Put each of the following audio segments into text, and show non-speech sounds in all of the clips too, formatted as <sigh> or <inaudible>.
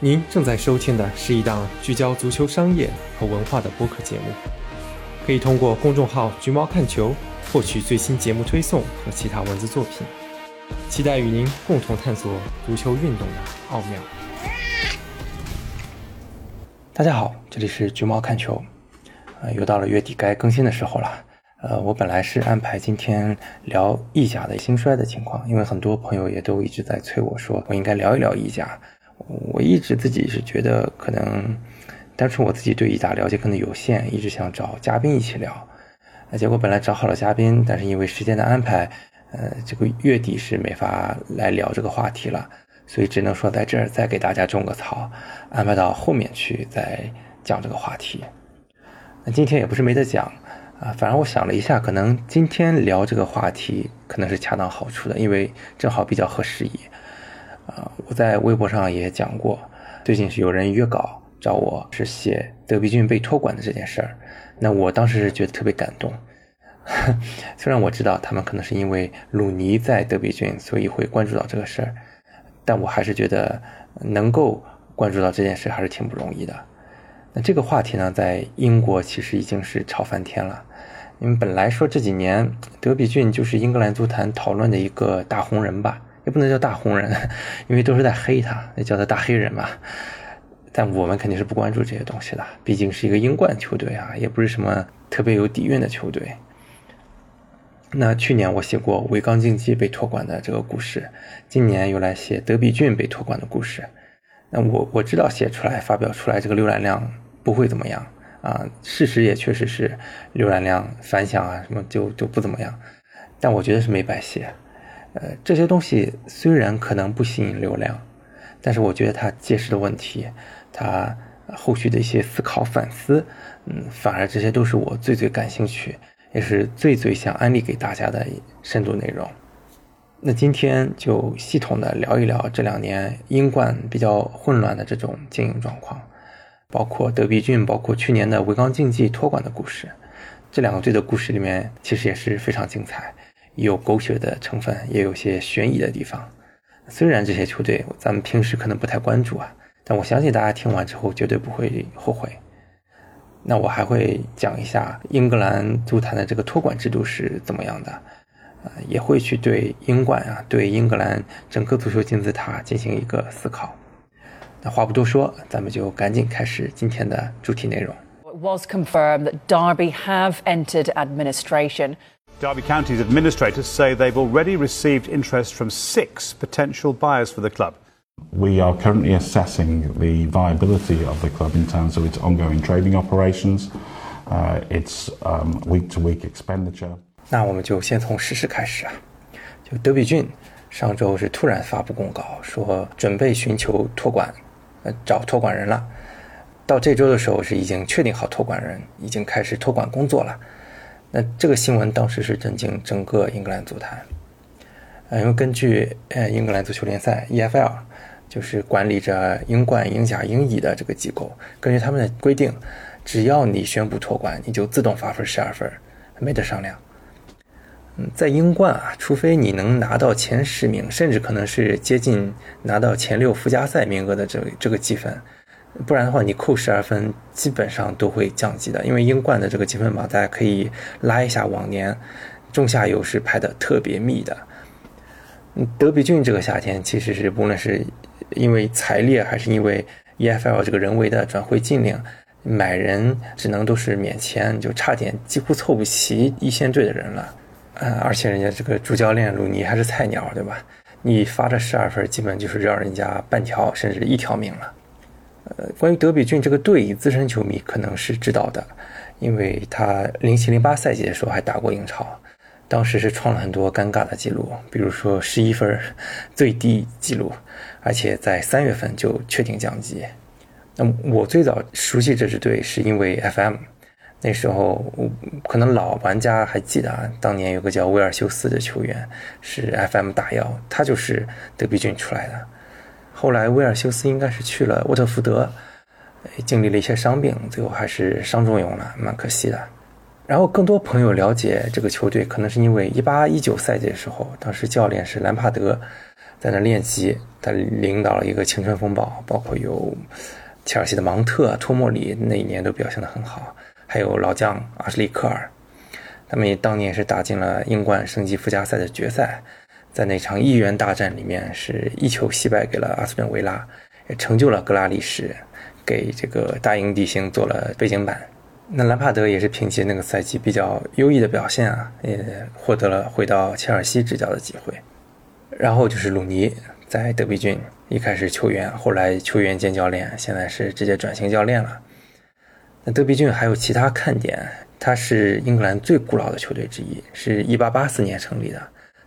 您正在收听的是一档聚焦足球商业和文化的播客节目，可以通过公众号“橘猫看球”获取最新节目推送和其他文字作品。期待与您共同探索足球运动的奥妙。大家好，这里是橘猫看球，呃，又到了月底该更新的时候了。呃，我本来是安排今天聊意甲的兴衰的情况，因为很多朋友也都一直在催我说，我应该聊一聊意甲。我一直自己是觉得可能，单纯我自己对意甲了解可能有限，一直想找嘉宾一起聊。结果本来找好了嘉宾，但是因为时间的安排，呃，这个月底是没法来聊这个话题了，所以只能说在这儿再给大家种个草，安排到后面去再讲这个话题。那今天也不是没得讲啊，反正我想了一下，可能今天聊这个话题可能是恰当好处的，因为正好比较合时宜。啊，我在微博上也讲过，最近是有人约稿找我，是写德比郡被托管的这件事儿。那我当时是觉得特别感动，<laughs> 虽然我知道他们可能是因为鲁尼在德比郡，所以会关注到这个事儿，但我还是觉得能够关注到这件事还是挺不容易的。那这个话题呢，在英国其实已经是炒翻天了，因为本来说这几年德比郡就是英格兰足坛讨论的一个大红人吧。也不能叫大红人，因为都是在黑他，那叫他大黑人嘛。但我们肯定是不关注这些东西的，毕竟是一个英冠球队啊，也不是什么特别有底蕴的球队。那去年我写过维冈竞技被托管的这个故事，今年又来写德比郡被托管的故事。那我我知道写出来发表出来这个浏览量不会怎么样啊，事实也确实是浏览量反响啊什么就就不怎么样，但我觉得是没白写。呃，这些东西虽然可能不吸引流量，但是我觉得它揭示的问题，它后续的一些思考反思，嗯，反而这些都是我最最感兴趣，也是最最想安利给大家的深度内容。那今天就系统的聊一聊这两年英冠比较混乱的这种经营状况，包括德比郡，包括去年的维冈竞技托管的故事。这两个队的故事里面，其实也是非常精彩。有狗血的成分，也有些悬疑的地方。虽然这些球队咱们平时可能不太关注啊，但我相信大家听完之后绝对不会后悔。那我还会讲一下英格兰足坛的这个托管制度是怎么样的，呃，也会去对英冠啊，对英格兰整个足球金字塔进行一个思考。那话不多说，咱们就赶紧开始今天的主题内容。It was confirmed that Derby have entered administration. Derby County's administrators say they've already received interest from six potential buyers for the club. We are currently assessing the viability of the club in terms of its ongoing trading operations, uh, its um, week-to-week expenditure. 那我们就先从实事开始啊，就德比郡上周是突然发布公告说准备寻求托管，呃，找托管人了。到这周的时候是已经确定好托管人，已经开始托管工作了。 那这个新闻当时是震惊整个英格兰足坛，呃，因为根据呃英格兰足球联赛 EFL，就是管理着英冠、英甲、英乙的这个机构，根据他们的规定，只要你宣布托管，你就自动发分十二分，没得商量。嗯，在英冠啊，除非你能拿到前十名，甚至可能是接近拿到前六附加赛名额的这这个积分。不然的话，你扣十二分基本上都会降级的，因为英冠的这个积分榜，大家可以拉一下往年，中下游是排的特别密的。德比郡这个夏天其实是无论是因为财力还是因为 EFL 这个人为的转会禁令，买人只能都是免签，就差点几乎凑不齐一线队的人了。啊，而且人家这个主教练鲁尼还是菜鸟，对吧？你发这十二分，基本就是让人家半条甚至一条命了。呃，关于德比郡这个队，资深球迷可能是知道的，因为他零七零八赛季的时候还打过英超，当时是创了很多尴尬的记录，比如说十一分最低记录，而且在三月份就确定降级。那么我最早熟悉这支队是因为 FM，那时候可能老玩家还记得啊，当年有个叫威尔修斯的球员是 FM 大妖，他就是德比郡出来的。后来威尔修斯应该是去了沃特福德，经历了一些伤病，最后还是伤重永了，蛮可惜的。然后更多朋友了解这个球队，可能是因为一八一九赛季的时候，当时教练是兰帕德，在那练级。他领导了一个青春风暴，包括有切尔西的芒特、托莫里，那一年都表现得很好，还有老将阿什利·科尔。他们也当年也是打进了英冠升级附加赛的决赛，在那场一元大战里面是一球惜败给了阿斯顿维拉，也成就了格拉利什，给这个大英帝星做了背景板。那兰帕德也是凭借那个赛季比较优异的表现啊，也获得了回到切尔西执教的机会。然后就是鲁尼。在德比郡，一开始球员，后来球员兼教练，现在是直接转型教练了。那德比郡还有其他看点，它是英格兰最古老的球队之一，是一八八四年成立的，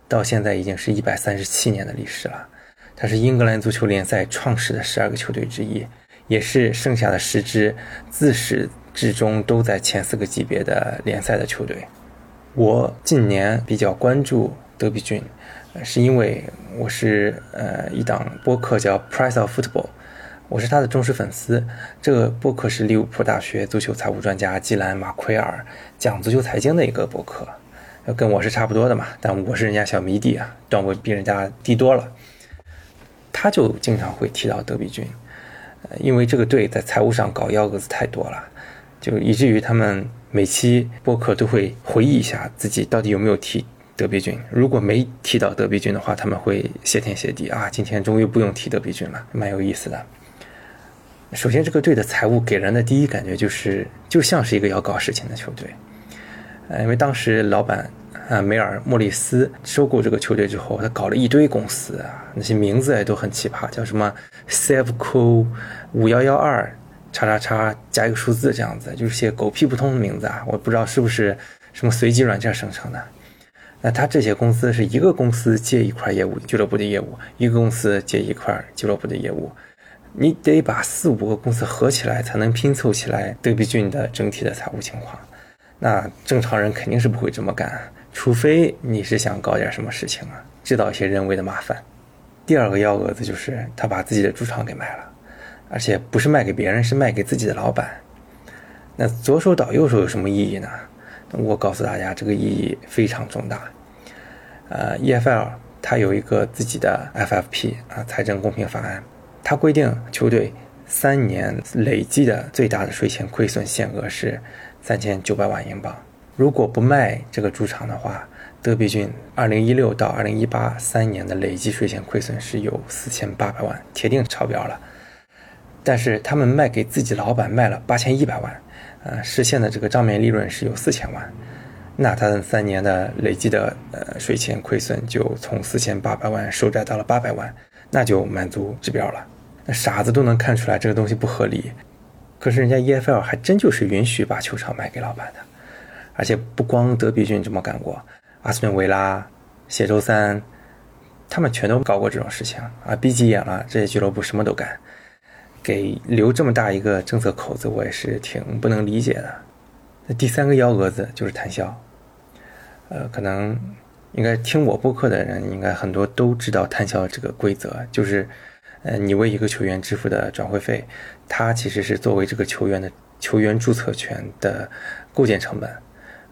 到现在已经是一百三十七年的历史了。它是英格兰足球联赛创始的十二个球队之一，也是剩下的十支自始至终都在前四个级别的联赛的球队。我近年比较关注德比郡。是因为我是呃一档播客叫 Price of Football，我是他的忠实粉丝。这个播客是利物浦大学足球财务专家基兰马奎尔讲足球财经的一个播客，跟我是差不多的嘛，但我是人家小迷弟啊，段位比人家低多了。他就经常会提到德比郡，呃，因为这个队在财务上搞幺蛾子太多了，就以至于他们每期播客都会回忆一下自己到底有没有提。德比郡如果没提到德比郡的话，他们会谢天谢地啊！今天终于不用提德比郡了，蛮有意思的。首先，这个队的财务给人的第一感觉就是就像是一个要搞事情的球队。呃，因为当时老板啊梅尔莫里斯收购这个球队之后，他搞了一堆公司啊，那些名字也都很奇葩，叫什么 Sevco 五幺幺二叉叉叉加一个数字这样子，就是些狗屁不通的名字啊！我不知道是不是什么随机软件生成的。那他这些公司是一个公司接一块业务，俱乐部的业务，一个公司接一块俱乐部的业务，你得把四五个公司合起来，才能拼凑起来德比郡的整体的财务情况。那正常人肯定是不会这么干，除非你是想搞点什么事情啊，制造一些人为的麻烦。第二个幺蛾子就是他把自己的猪场给卖了，而且不是卖给别人，是卖给自己的老板。那左手倒右手有什么意义呢？我告诉大家，这个意义非常重大。呃，EFL 它有一个自己的 FFP 啊，财政公平法案，它规定球队三年累计的最大的税前亏损限额是三千九百万英镑。如果不卖这个猪场的话，德比郡二零一六到二零一八三年的累计税前亏损是有四千八百万，铁定超标了。但是他们卖给自己老板卖了八千一百万。呃，实现的这个账面利润是有四千万，那他三年的累计的呃税前亏损就从四千八百万收窄到了八百万，那就满足指标了。那傻子都能看出来这个东西不合理，可是人家 EFL 还真就是允许把球场卖给老板的，而且不光德比郡这么干过，阿斯顿维拉、谢周三，他们全都搞过这种事情啊，逼急眼了，这些俱乐部什么都干。给留这么大一个政策口子，我也是挺不能理解的。那第三个幺蛾子就是摊销，呃，可能应该听我播客的人，应该很多都知道摊销这个规则，就是，呃，你为一个球员支付的转会费，它其实是作为这个球员的球员注册权的构建成本，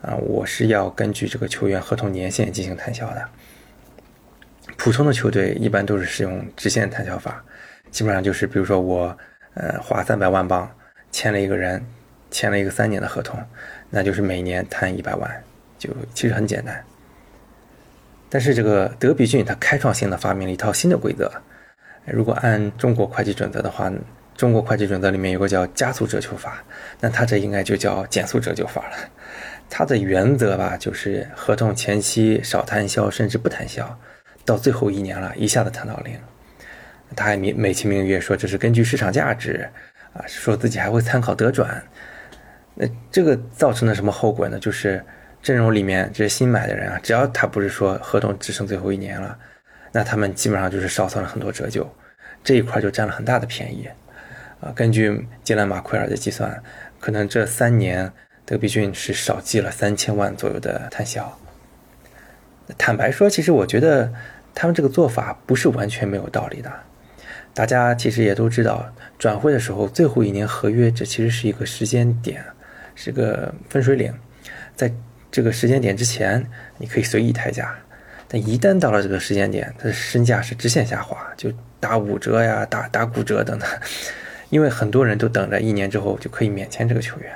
啊，我是要根据这个球员合同年限进行摊销的。普通的球队一般都是使用直线摊销法。基本上就是，比如说我，呃，花三百万镑签了一个人，签了一个三年的合同，那就是每年摊一百万，就其实很简单。但是这个德比郡它开创性的发明了一套新的规则，如果按中国会计准则的话，中国会计准则里面有个叫加速折旧法，那它这应该就叫减速折旧法了。它的原则吧，就是合同前期少摊销，甚至不摊销，到最后一年了，一下子摊到零。他还美美其名曰说这是根据市场价值，啊，说自己还会参考德转，那这个造成了什么后果呢？就是阵容里面这些新买的人啊，只要他不是说合同只剩最后一年了，那他们基本上就是少算了很多折旧，这一块就占了很大的便宜，啊，根据杰兰马奎尔的计算，可能这三年德比郡是少记了三千万左右的摊销。坦白说，其实我觉得他们这个做法不是完全没有道理的。大家其实也都知道，转会的时候最后一年合约，这其实是一个时间点，是个分水岭。在这个时间点之前，你可以随意抬价；但一旦到了这个时间点，他的身价是直线下滑，就打五折呀，打打骨折等等，因为很多人都等着一年之后就可以免签这个球员。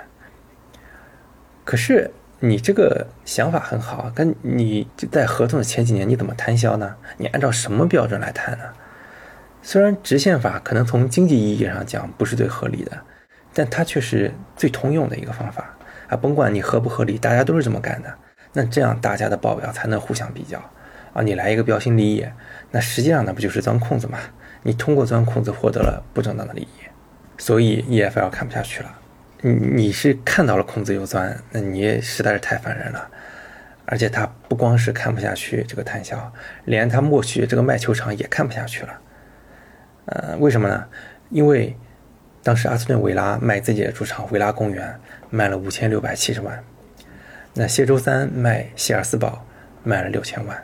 可是你这个想法很好，跟你在合同的前几年你怎么摊销呢？你按照什么标准来谈呢？虽然直线法可能从经济意义上讲不是最合理的，但它却是最通用的一个方法啊！甭管你合不合理，大家都是这么干的。那这样大家的报表才能互相比较啊！你来一个标新立异，那实际上那不就是钻空子吗？你通过钻空子获得了不正当的利益，所以 EFL 看不下去了。你你是看到了空子又钻，那你也实在是太烦人了。而且他不光是看不下去这个摊销，连他默许这个卖球场也看不下去了。呃，为什么呢？因为当时阿斯顿维拉卖自己的主场维拉公园卖了五千六百七十万，那谢周三卖希尔斯堡卖了六千万，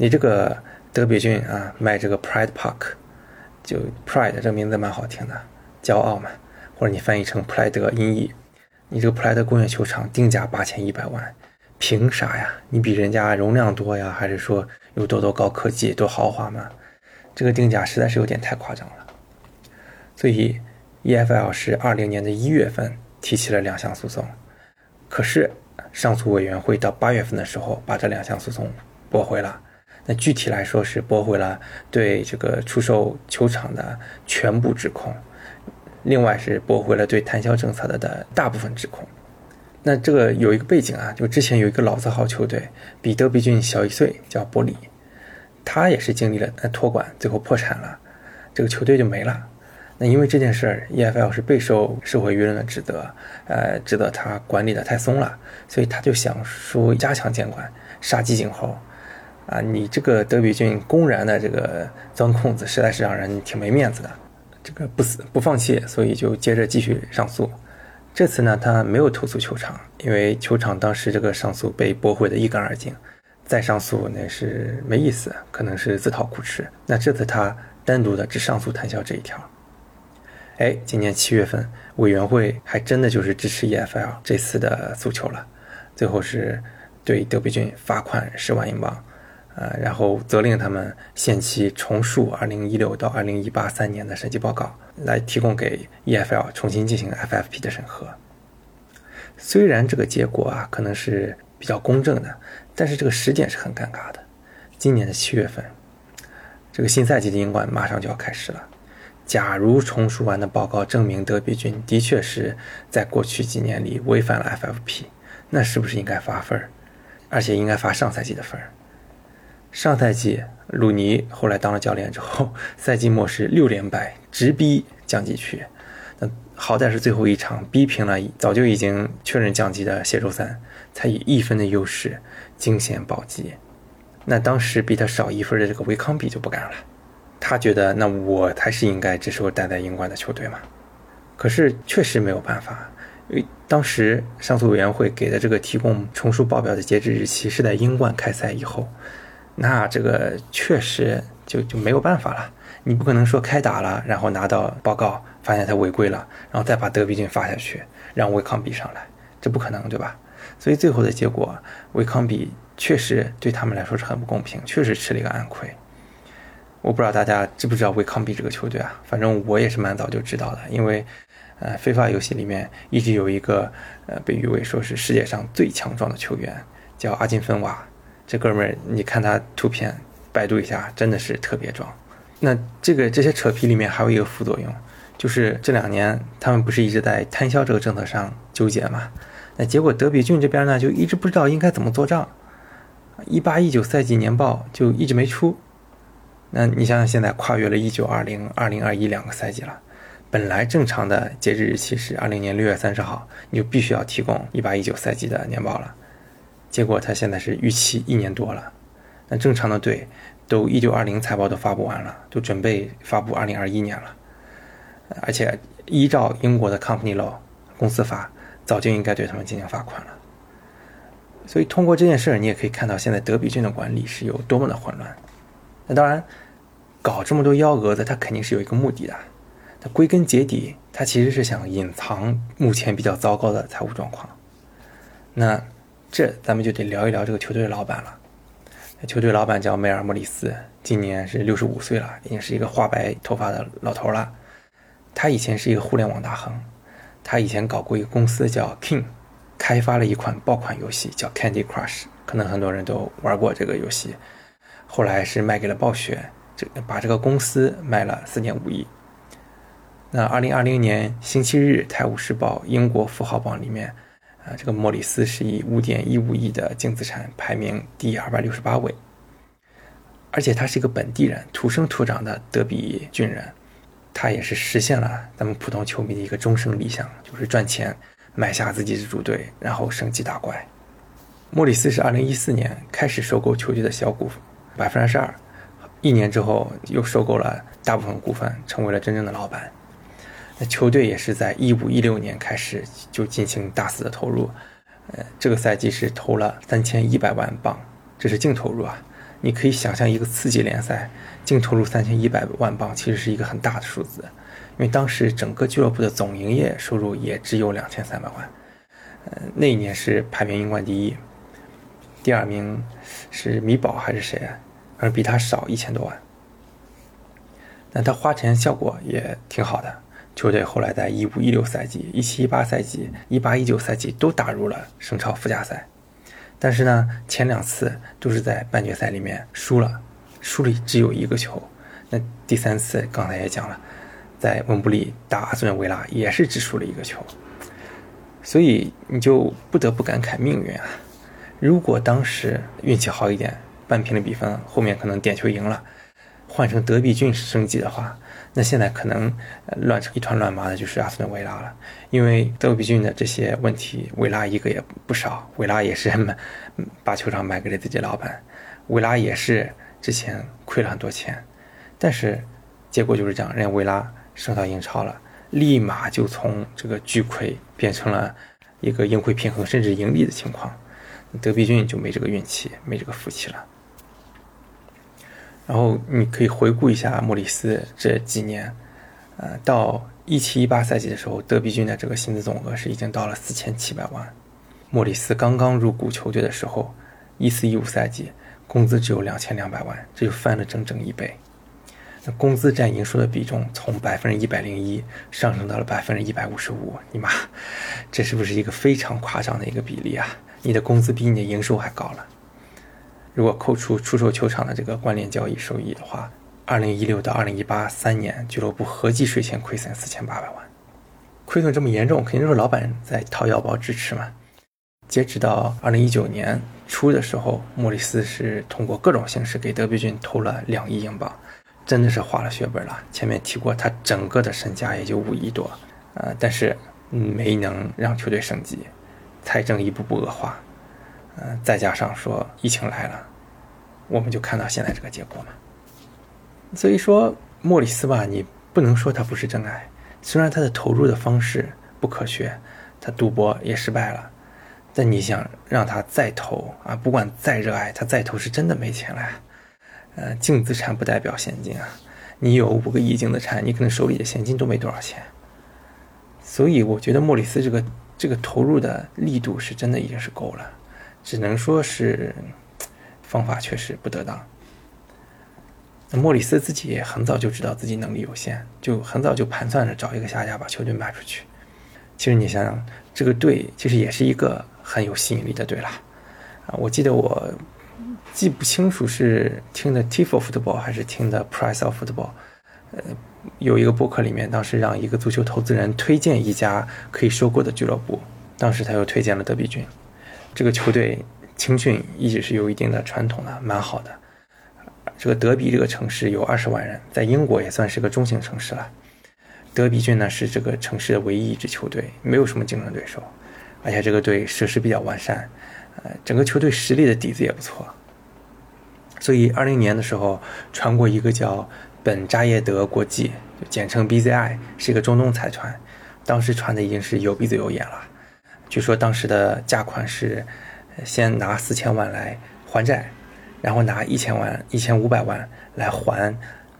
你这个德比郡啊卖这个 Pride Park，就 Pride 这个名字蛮好听的，骄傲嘛，或者你翻译成普莱德音译，你这个普莱德公园球场定价八千一百万，凭啥呀？你比人家容量多呀，还是说有多多高科技多豪华吗？这个定价实在是有点太夸张了，所以 EFL 是二零年的一月份提起了两项诉讼，可是上诉委员会到八月份的时候把这两项诉讼驳回了。那具体来说是驳回了对这个出售球场的全部指控，另外是驳回了对摊销政策的的大部分指控。那这个有一个背景啊，就之前有一个老字号球队比德比郡小一岁，叫伯里。他也是经历了托管，最后破产了，这个球队就没了。那因为这件事儿，EFL 是备受社会舆论的指责，呃，指责他管理的太松了，所以他就想说加强监管，杀鸡儆猴。啊，你这个德比郡公然的这个钻空子，实在是让人挺没面子的。这个不死不放弃，所以就接着继续上诉。这次呢，他没有投诉球场，因为球场当时这个上诉被驳回的一干二净。再上诉那是没意思，可能是自讨苦吃。那这次他单独的只上诉谈笑这一条。哎，今年七月份，委员会还真的就是支持 EFL 这次的诉求了，最后是对德比郡罚款十万英镑，呃，然后责令他们限期重述二零一六到二零一八三年的审计报告，来提供给 EFL 重新进行 FFP 的审核。虽然这个结果啊，可能是比较公正的。但是这个时间是很尴尬的，今年的七月份，这个新赛季的英冠马上就要开始了。假如重述完的报告证明德比郡的确是在过去几年里违反了 FFP，那是不是应该罚分儿？而且应该罚上赛季的分儿？上赛季鲁尼后来当了教练之后，赛季末是六连败，直逼降级区。那好歹是最后一场逼平了早就已经确认降级的谢周三，才以一分的优势。惊险保级，那当时比他少一分的这个维康比就不干了，他觉得那我才是应该这时候待在英冠的球队嘛。可是确实没有办法，因为当时上诉委员会给的这个提供重述报表的截止日期是在英冠开赛以后，那这个确实就就没有办法了。你不可能说开打了，然后拿到报告发现他违规了，然后再把德比郡发下去，让维康比上来，这不可能，对吧？所以最后的结果，维康比确实对他们来说是很不公平，确实吃了一个暗亏。我不知道大家知不知道维康比这个球队啊？反正我也是蛮早就知道的，因为，呃，非法游戏里面一直有一个呃被誉为说是世界上最强壮的球员，叫阿金芬瓦。这哥们儿，你看他图片，百度一下，真的是特别壮。那这个这些扯皮里面还有一个副作用，就是这两年他们不是一直在摊销这个政策上纠结吗？那结果德比郡这边呢，就一直不知道应该怎么做账，一八一九赛季年报就一直没出。那你想想，现在跨越了一九二零、二零二一两个赛季了，本来正常的截止日期是二零年六月三十号，你就必须要提供一八一九赛季的年报了。结果他现在是逾期一年多了，那正常的队都一九二零财报都发布完了，都准备发布二零二一年了，而且依照英国的 Company Law 公司法。早就应该对他们进行罚款了，所以通过这件事儿，你也可以看到现在德比郡的管理是有多么的混乱。那当然，搞这么多幺蛾子，他肯定是有一个目的的。他归根结底，他其实是想隐藏目前比较糟糕的财务状况。那这咱们就得聊一聊这个球队的老板了。球队老板叫梅尔莫里斯，今年是六十五岁了，已经是一个花白头发的老头了。他以前是一个互联网大亨，他以前搞过一个公司叫 King，开发了一款爆款游戏叫 Candy Crush，可能很多人都玩过这个游戏。后来是卖给了暴雪，这把这个公司卖了四点五亿。那二零二零年星期日，《泰晤士报》英国富豪榜里面，啊，这个莫里斯是以五点一五亿的净资产排名第二百六十八位，而且他是一个本地人，土生土长的德比郡人，他也是实现了咱们普通球迷的一个终生理想，就是赚钱，买下自己的主队，然后升级打怪。莫里斯是二零一四年开始收购球队的小股百分之二十二，一年之后又收购了大部分股份，成为了真正的老板。那球队也是在一五一六年开始就进行大肆的投入，呃，这个赛季是投了三千一百万镑，这是净投入啊。你可以想象一个次级联赛净投入三千一百万镑，其实是一个很大的数字，因为当时整个俱乐部的总营业收入也只有两千三百万，呃，那一年是排名英冠第一，第二名是米堡还是谁啊？而比他少一千多万，那他花钱效果也挺好的。球队后来在一五一六赛季、一七一八赛季、一八一九赛季都打入了省超附加赛，但是呢，前两次都是在半决赛里面输了，输了只有一个球。那第三次刚才也讲了，在温布利打阿斯顿维拉也是只输了一个球，所以你就不得不感慨命运啊！如果当时运气好一点，扳平了比分，后面可能点球赢了，换成德比郡升级的话。那现在可能乱成一团乱麻的，就是阿斯顿维拉了，因为德比郡的这些问题，维拉一个也不少。维拉也是 <laughs> 把球场卖给了自己老板，维拉也是之前亏了很多钱，但是结果就是这样，人家维拉升到英超了，立马就从这个巨亏变成了一个盈亏平衡甚至盈利的情况。德比郡就没这个运气，没这个福气了。然后你可以回顾一下莫里斯这几年，呃，到一七一八赛季的时候，德比郡的这个薪资总额是已经到了四千七百万。莫里斯刚刚入股球队的时候，一四一五赛季工资只有两千两百万，这就翻了整整一倍。那工资占营收的比重从百分之一百零一上升到了百分之一百五十五，你妈，这是不是一个非常夸张的一个比例啊？你的工资比你的营收还高了。如果扣除出售球场的这个关联交易收益的话，二零一六到二零一八三年俱乐部合计税前亏损四千八百万，亏损这么严重，肯定就是老板在掏腰包支持嘛。截止到二零一九年初的时候，莫里斯是通过各种形式给德比郡投了两亿英镑，真的是花了血本了。前面提过，他整个的身价也就五亿多，呃，但是没能让球队升级，财政一步步恶化。嗯，再加上说疫情来了，我们就看到现在这个结果嘛。所以说莫里斯吧，你不能说他不是真爱，虽然他的投入的方式不科学，他赌博也失败了，但你想让他再投啊，不管再热爱，他再投是真的没钱了。呃，净资产不代表现金啊，你有五个亿净资产，你可能手里的现金都没多少钱。所以我觉得莫里斯这个这个投入的力度是真的已经是够了。只能说是方法确实不得当。那莫里斯自己也很早就知道自己能力有限，就很早就盘算着找一个下家把球队卖出去。其实你想想，这个队其实也是一个很有吸引力的队啦。啊，我记得我记不清楚是听的 Tifo Football 还是听的 Price of Football，呃，有一个博客里面当时让一个足球投资人推荐一家可以收购的俱乐部，当时他又推荐了德比郡。这个球队青训一直是有一定的传统的，蛮好的。这个德比这个城市有二十万人，在英国也算是个中型城市了。德比郡呢是这个城市的唯一一支球队，没有什么竞争对手，而且这个队设施比较完善，呃，整个球队实力的底子也不错。所以二零年的时候传过一个叫本扎耶德国际，简称 BZI，是一个中东财团，当时传的已经是有鼻子有眼了。据说当时的价款是，先拿四千万来还债，然后拿一千万、一千五百万来还，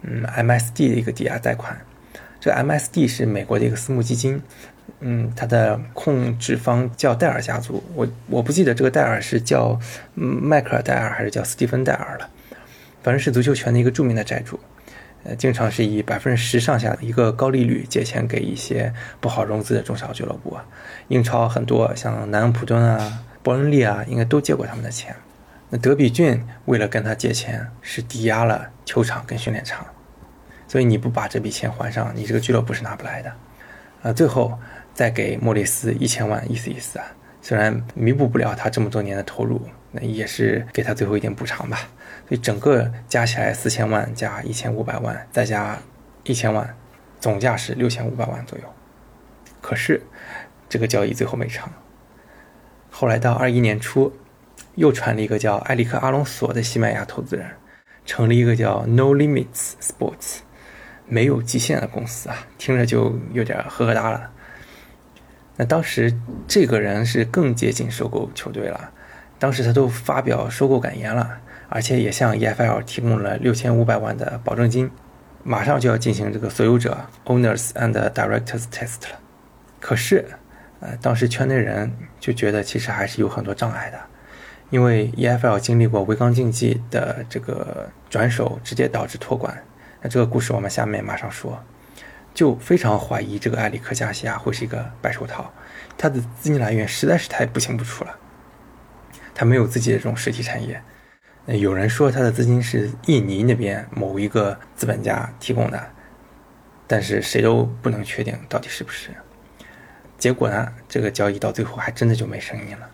嗯，MSD 的一个抵押贷款，这 MSD 是美国的一个私募基金，嗯，它的控制方叫戴尔家族，我我不记得这个戴尔是叫迈克尔戴尔还是叫斯蒂芬戴尔了，反正是足球圈的一个著名的债主，呃，经常是以百分之十上下的一个高利率借钱给一些不好融资的中小俱乐部啊，英超很多像南安普敦啊、伯恩利啊，应该都借过他们的钱。那德比郡为了跟他借钱，是抵押了球场跟训练场，所以你不把这笔钱还上，你这个俱乐部是拿不来的。啊，最后再给莫里斯一千万，意思意思啊，虽然弥补不了他这么多年的投入，那也是给他最后一点补偿吧。所以整个加起来四千万加一千五百万，再加一千万，总价是六千五百万左右。可是这个交易最后没成。后来到二一年初。又传了一个叫埃里克·阿隆索的西班牙投资人，成立一个叫 No Limits Sports，没有极限的公司啊，听着就有点呵呵哒了。那当时这个人是更接近收购球队了，当时他都发表收购感言了，而且也向 EFL 提供了六千五百万的保证金，马上就要进行这个所有者 Owners and Directors Test 了。可是，呃，当时圈内人就觉得其实还是有很多障碍的。因为 EFL 经历过维冈竞技的这个转手，直接导致托管。那这个故事我们下面马上说。就非常怀疑这个埃里克加西亚会是一个白手套，他的资金来源实在是太不清不楚了。他没有自己的这种实体产业。有人说他的资金是印尼那边某一个资本家提供的，但是谁都不能确定到底是不是。结果呢，这个交易到最后还真的就没声音了。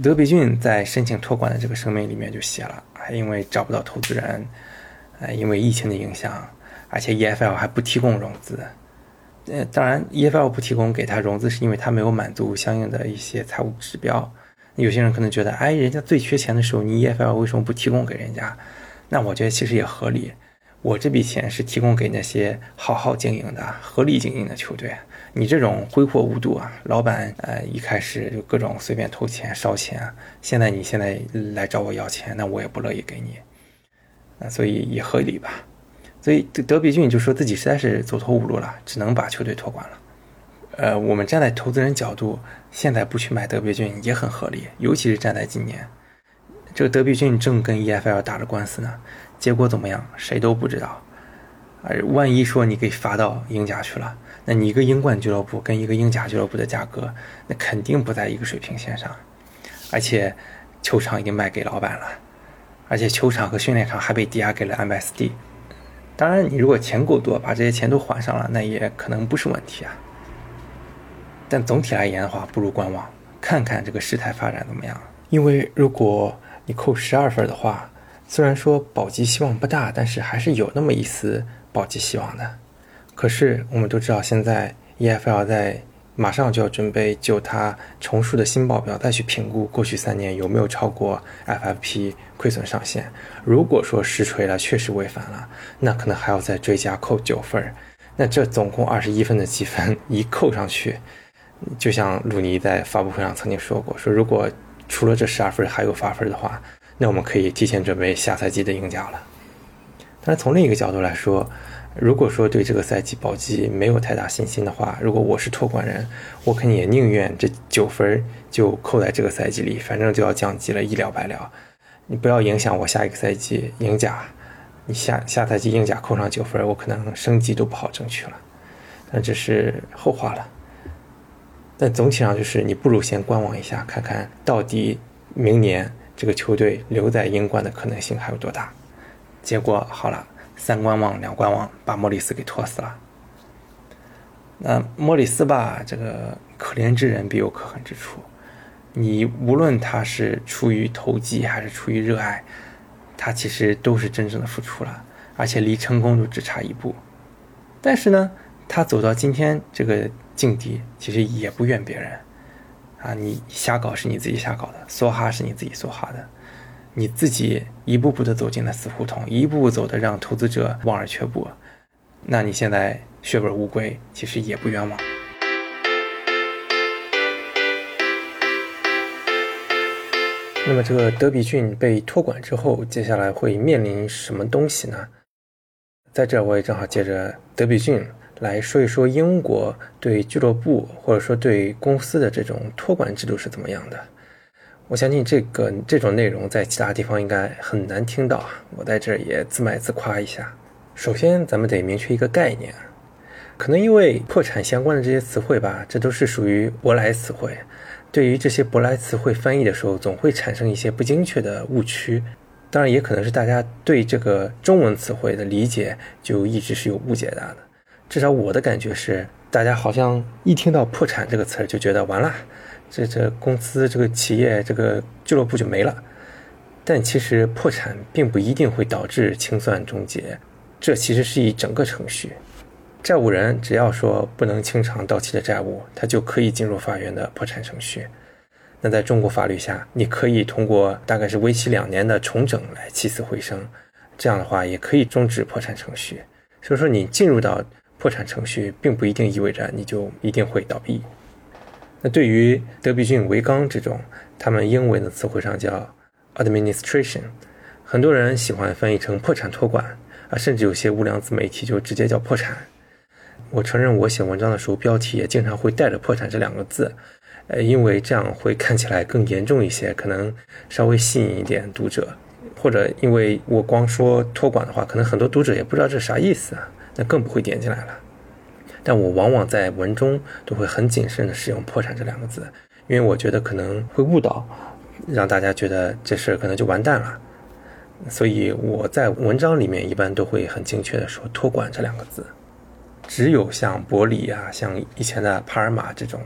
德比郡在申请托管的这个声明里面就写了，还因为找不到投资人，呃，因为疫情的影响，而且 EFL 还不提供融资。呃，当然 EFL 不提供给他融资，是因为他没有满足相应的一些财务指标。有些人可能觉得，哎，人家最缺钱的时候，你 EFL 为什么不提供给人家？那我觉得其实也合理。我这笔钱是提供给那些好好经营的、合理经营的球队。你这种挥霍无度啊，老板呃一开始就各种随便投钱烧钱，现在你现在来找我要钱，那我也不乐意给你，啊，所以也合理吧。所以德比郡就说自己实在是走投无路了，只能把球队托管了。呃，我们站在投资人角度，现在不去买德比郡也很合理，尤其是站在今年，这个德比郡正跟 EFL 打着官司呢，结果怎么样，谁都不知道。而万一说你给罚到英甲去了。那你一个英冠俱乐部跟一个英甲俱乐部的价格，那肯定不在一个水平线上，而且球场已经卖给老板了，而且球场和训练场还被抵押给了 MSD。当然，你如果钱够多，把这些钱都还上了，那也可能不是问题啊。但总体而言的话，不如观望，看看这个事态发展怎么样。因为如果你扣十二分的话，虽然说保级希望不大，但是还是有那么一丝保级希望的。可是我们都知道，现在 EFL 在马上就要准备就它重述的新报表再去评估过去三年有没有超过 FFP 亏损上限。如果说实锤了，确实违反了，那可能还要再追加扣九分。那这总共二十一分的积分一扣上去，就像鲁尼在发布会上曾经说过，说如果除了这十二分还有罚分的话，那我们可以提前准备下赛季的英甲了。但是从另一个角度来说，如果说对这个赛季保级没有太大信心的话，如果我是托管人，我肯定也宁愿这九分就扣在这个赛季里，反正就要降级了，一了百了。你不要影响我下一个赛季赢甲，你下下赛季英甲扣上九分，我可能升级都不好争取了。但这是后话了。但总体上就是你不如先观望一下，看看到底明年这个球队留在英冠的可能性还有多大。结果好了。三观望两观望，把莫里斯给拖死了。那莫里斯吧，这个可怜之人必有可恨之处。你无论他是出于投机还是出于热爱，他其实都是真正的付出了，而且离成功就只差一步。但是呢，他走到今天这个境地，其实也不怨别人。啊，你瞎搞是你自己瞎搞的，梭哈是你自己梭哈的。你自己一步步的走进了死胡同，一步步走的让投资者望而却步，那你现在血本无归，其实也不冤枉。那么这个德比郡被托管之后，接下来会面临什么东西呢？在这我也正好借着德比郡来说一说英国对俱乐部或者说对公司的这种托管制度是怎么样的。我相信这个这种内容在其他地方应该很难听到啊，我在这儿也自卖自夸一下。首先，咱们得明确一个概念，可能因为破产相关的这些词汇吧，这都是属于舶来词汇，对于这些舶来词汇翻译的时候，总会产生一些不精确的误区。当然，也可能是大家对这个中文词汇的理解就一直是有误解的。至少我的感觉是，大家好像一听到破产这个词儿就觉得完了。这这公司这个企业这个俱乐部就没了，但其实破产并不一定会导致清算终结，这其实是一整个程序。债务人只要说不能清偿到期的债务，他就可以进入法院的破产程序。那在中国法律下，你可以通过大概是为期两年的重整来起死回生，这样的话也可以终止破产程序。所以说，你进入到破产程序，并不一定意味着你就一定会倒闭。那对于德比郡、维冈这种，他们英文的词汇上叫 administration，很多人喜欢翻译成破产托管啊，甚至有些无良自媒体就直接叫破产。我承认我写文章的时候，标题也经常会带着“破产”这两个字，呃，因为这样会看起来更严重一些，可能稍微吸引一点读者，或者因为我光说托管的话，可能很多读者也不知道这啥意思啊，那更不会点进来了。但我往往在文中都会很谨慎地使用“破产”这两个字，因为我觉得可能会误导，让大家觉得这事可能就完蛋了。所以我在文章里面一般都会很精确地说“托管”这两个字。只有像伯里啊、像以前的帕尔马这种，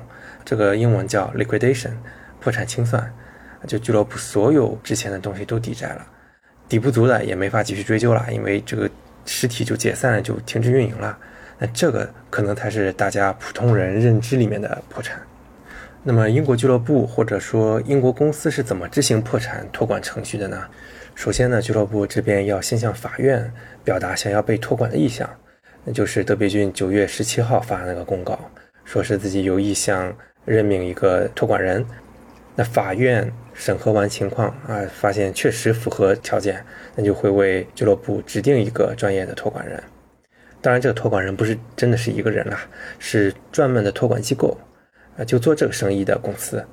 这个英文叫 liquidation，破产清算，就俱乐部所有之前的东西都抵债了，抵不足的也没法继续追究了，因为这个实体就解散了，就停止运营了。那这个可能才是大家普通人认知里面的破产。那么英国俱乐部或者说英国公司是怎么执行破产托管程序的呢？首先呢，俱乐部这边要先向法院表达想要被托管的意向，那就是德比郡九月十七号发那个公告，说是自己有意向任命一个托管人。那法院审核完情况啊，发现确实符合条件，那就会为俱乐部指定一个专业的托管人。当然，这个托管人不是真的是一个人啦，是专门的托管机构，啊，就做这个生意的公司。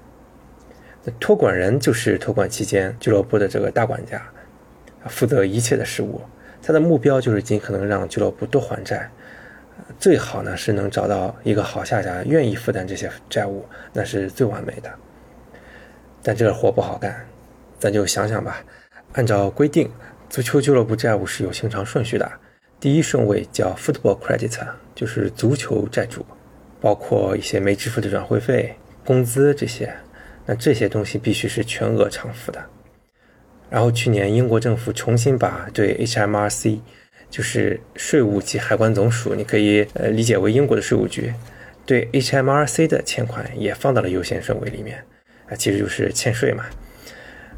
那托管人就是托管期间俱乐部的这个大管家，负责一切的事务。他的目标就是尽可能让俱乐部多还债，最好呢是能找到一个好下家，愿意负担这些债务，那是最完美的。但这个活不好干，咱就想想吧。按照规定，足球俱乐部债务是有清偿顺序的。第一顺位叫 football credit，就是足球债主，包括一些没支付的转会费、工资这些。那这些东西必须是全额偿付的。然后去年英国政府重新把对 HMRC，就是税务及海关总署，你可以呃理解为英国的税务局，对 HMRC 的欠款也放到了优先顺位里面。啊，其实就是欠税嘛。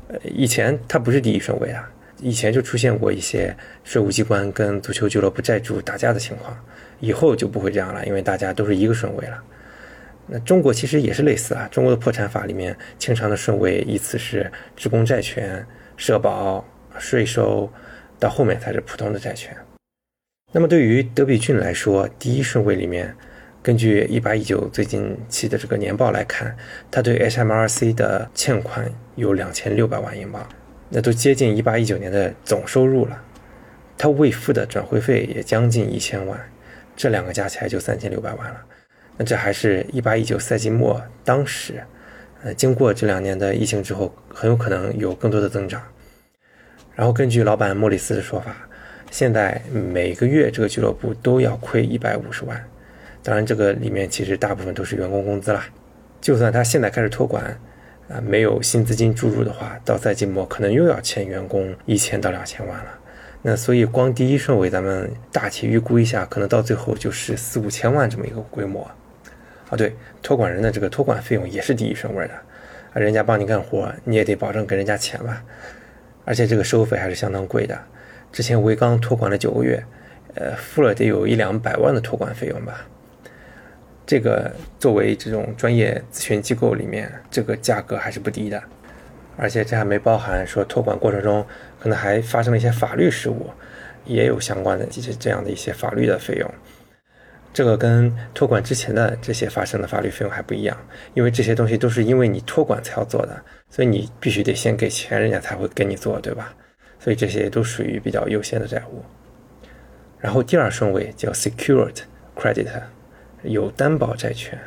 呃，以前它不是第一顺位啊。以前就出现过一些税务机关跟足球俱乐部债主打架的情况，以后就不会这样了，因为大家都是一个顺位了。那中国其实也是类似啊，中国的破产法里面清偿的顺位依次是职工债权、社保、税收，到后面才是普通的债权。那么对于德比郡来说，第一顺位里面，根据一八一九最近期的这个年报来看，他对 HMRC 的欠款有两千六百万英镑。那都接近一八一九年的总收入了，他未付的转会费也将近一千万，这两个加起来就三千六百万了。那这还是一八一九赛季末，当时，呃，经过这两年的疫情之后，很有可能有更多的增长。然后根据老板莫里斯的说法，现在每个月这个俱乐部都要亏一百五十万，当然这个里面其实大部分都是员工工资啦。就算他现在开始托管。啊，没有新资金注入的话，到赛季末可能又要欠员工一千到两千万了。那所以光第一顺位，咱们大体预估一下，可能到最后就是四五千万这么一个规模。啊，对，托管人的这个托管费用也是第一顺位的，啊，人家帮你干活，你也得保证给人家钱吧。而且这个收费还是相当贵的。之前维刚托管了九个月，呃，付了得有一两百万的托管费用吧。这个作为这种专业咨询机构里面，这个价格还是不低的，而且这还没包含说托管过程中可能还发生了一些法律事务，也有相关的这些这样的一些法律的费用。这个跟托管之前的这些发生的法律费用还不一样，因为这些东西都是因为你托管才要做的，所以你必须得先给钱，人家才会给你做，对吧？所以这些都属于比较优先的债务。然后第二顺位叫 secured credit，有担保债权。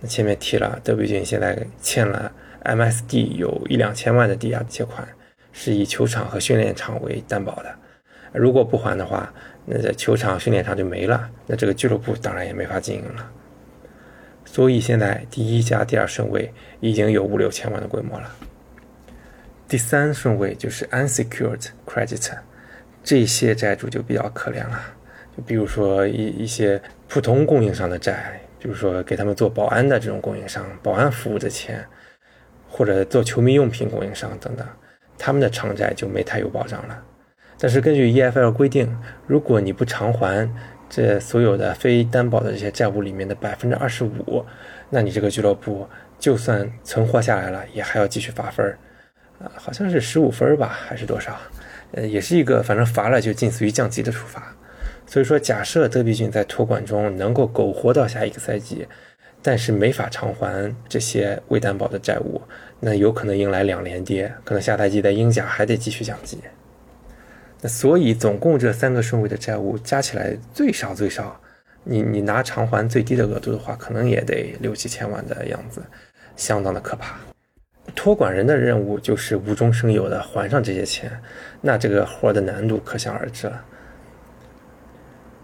那前面提了，德比郡现在欠了 MSD 有一两千万的抵押借款，是以球场和训练场为担保的。如果不还的话，那这球场、训练场就没了，那这个俱乐部当然也没法经营了。所以现在第一加第二顺位已经有五六千万的规模了。第三顺位就是 unsecured credit，这些债主就比较可怜了。就比如说一一些普通供应商的债，比如说给他们做保安的这种供应商，保安服务的钱，或者做球迷用品供应商等等，他们的偿债就没太有保障了。但是根据 EFL 规定，如果你不偿还这所有的非担保的这些债务里面的百分之二十五，那你这个俱乐部就算存活下来了，也还要继续罚分儿，啊，好像是十五分吧，还是多少？呃，也是一个反正罚了就近似于降级的处罚。所以说，假设德比郡在托管中能够苟活到下一个赛季，但是没法偿还这些未担保的债务，那有可能迎来两连跌，可能下赛季在英甲还得继续降级。那所以，总共这三个顺位的债务加起来最少最少，你你拿偿还最低的额度的话，可能也得六七千万的样子，相当的可怕。托管人的任务就是无中生有的还上这些钱，那这个活的难度可想而知了。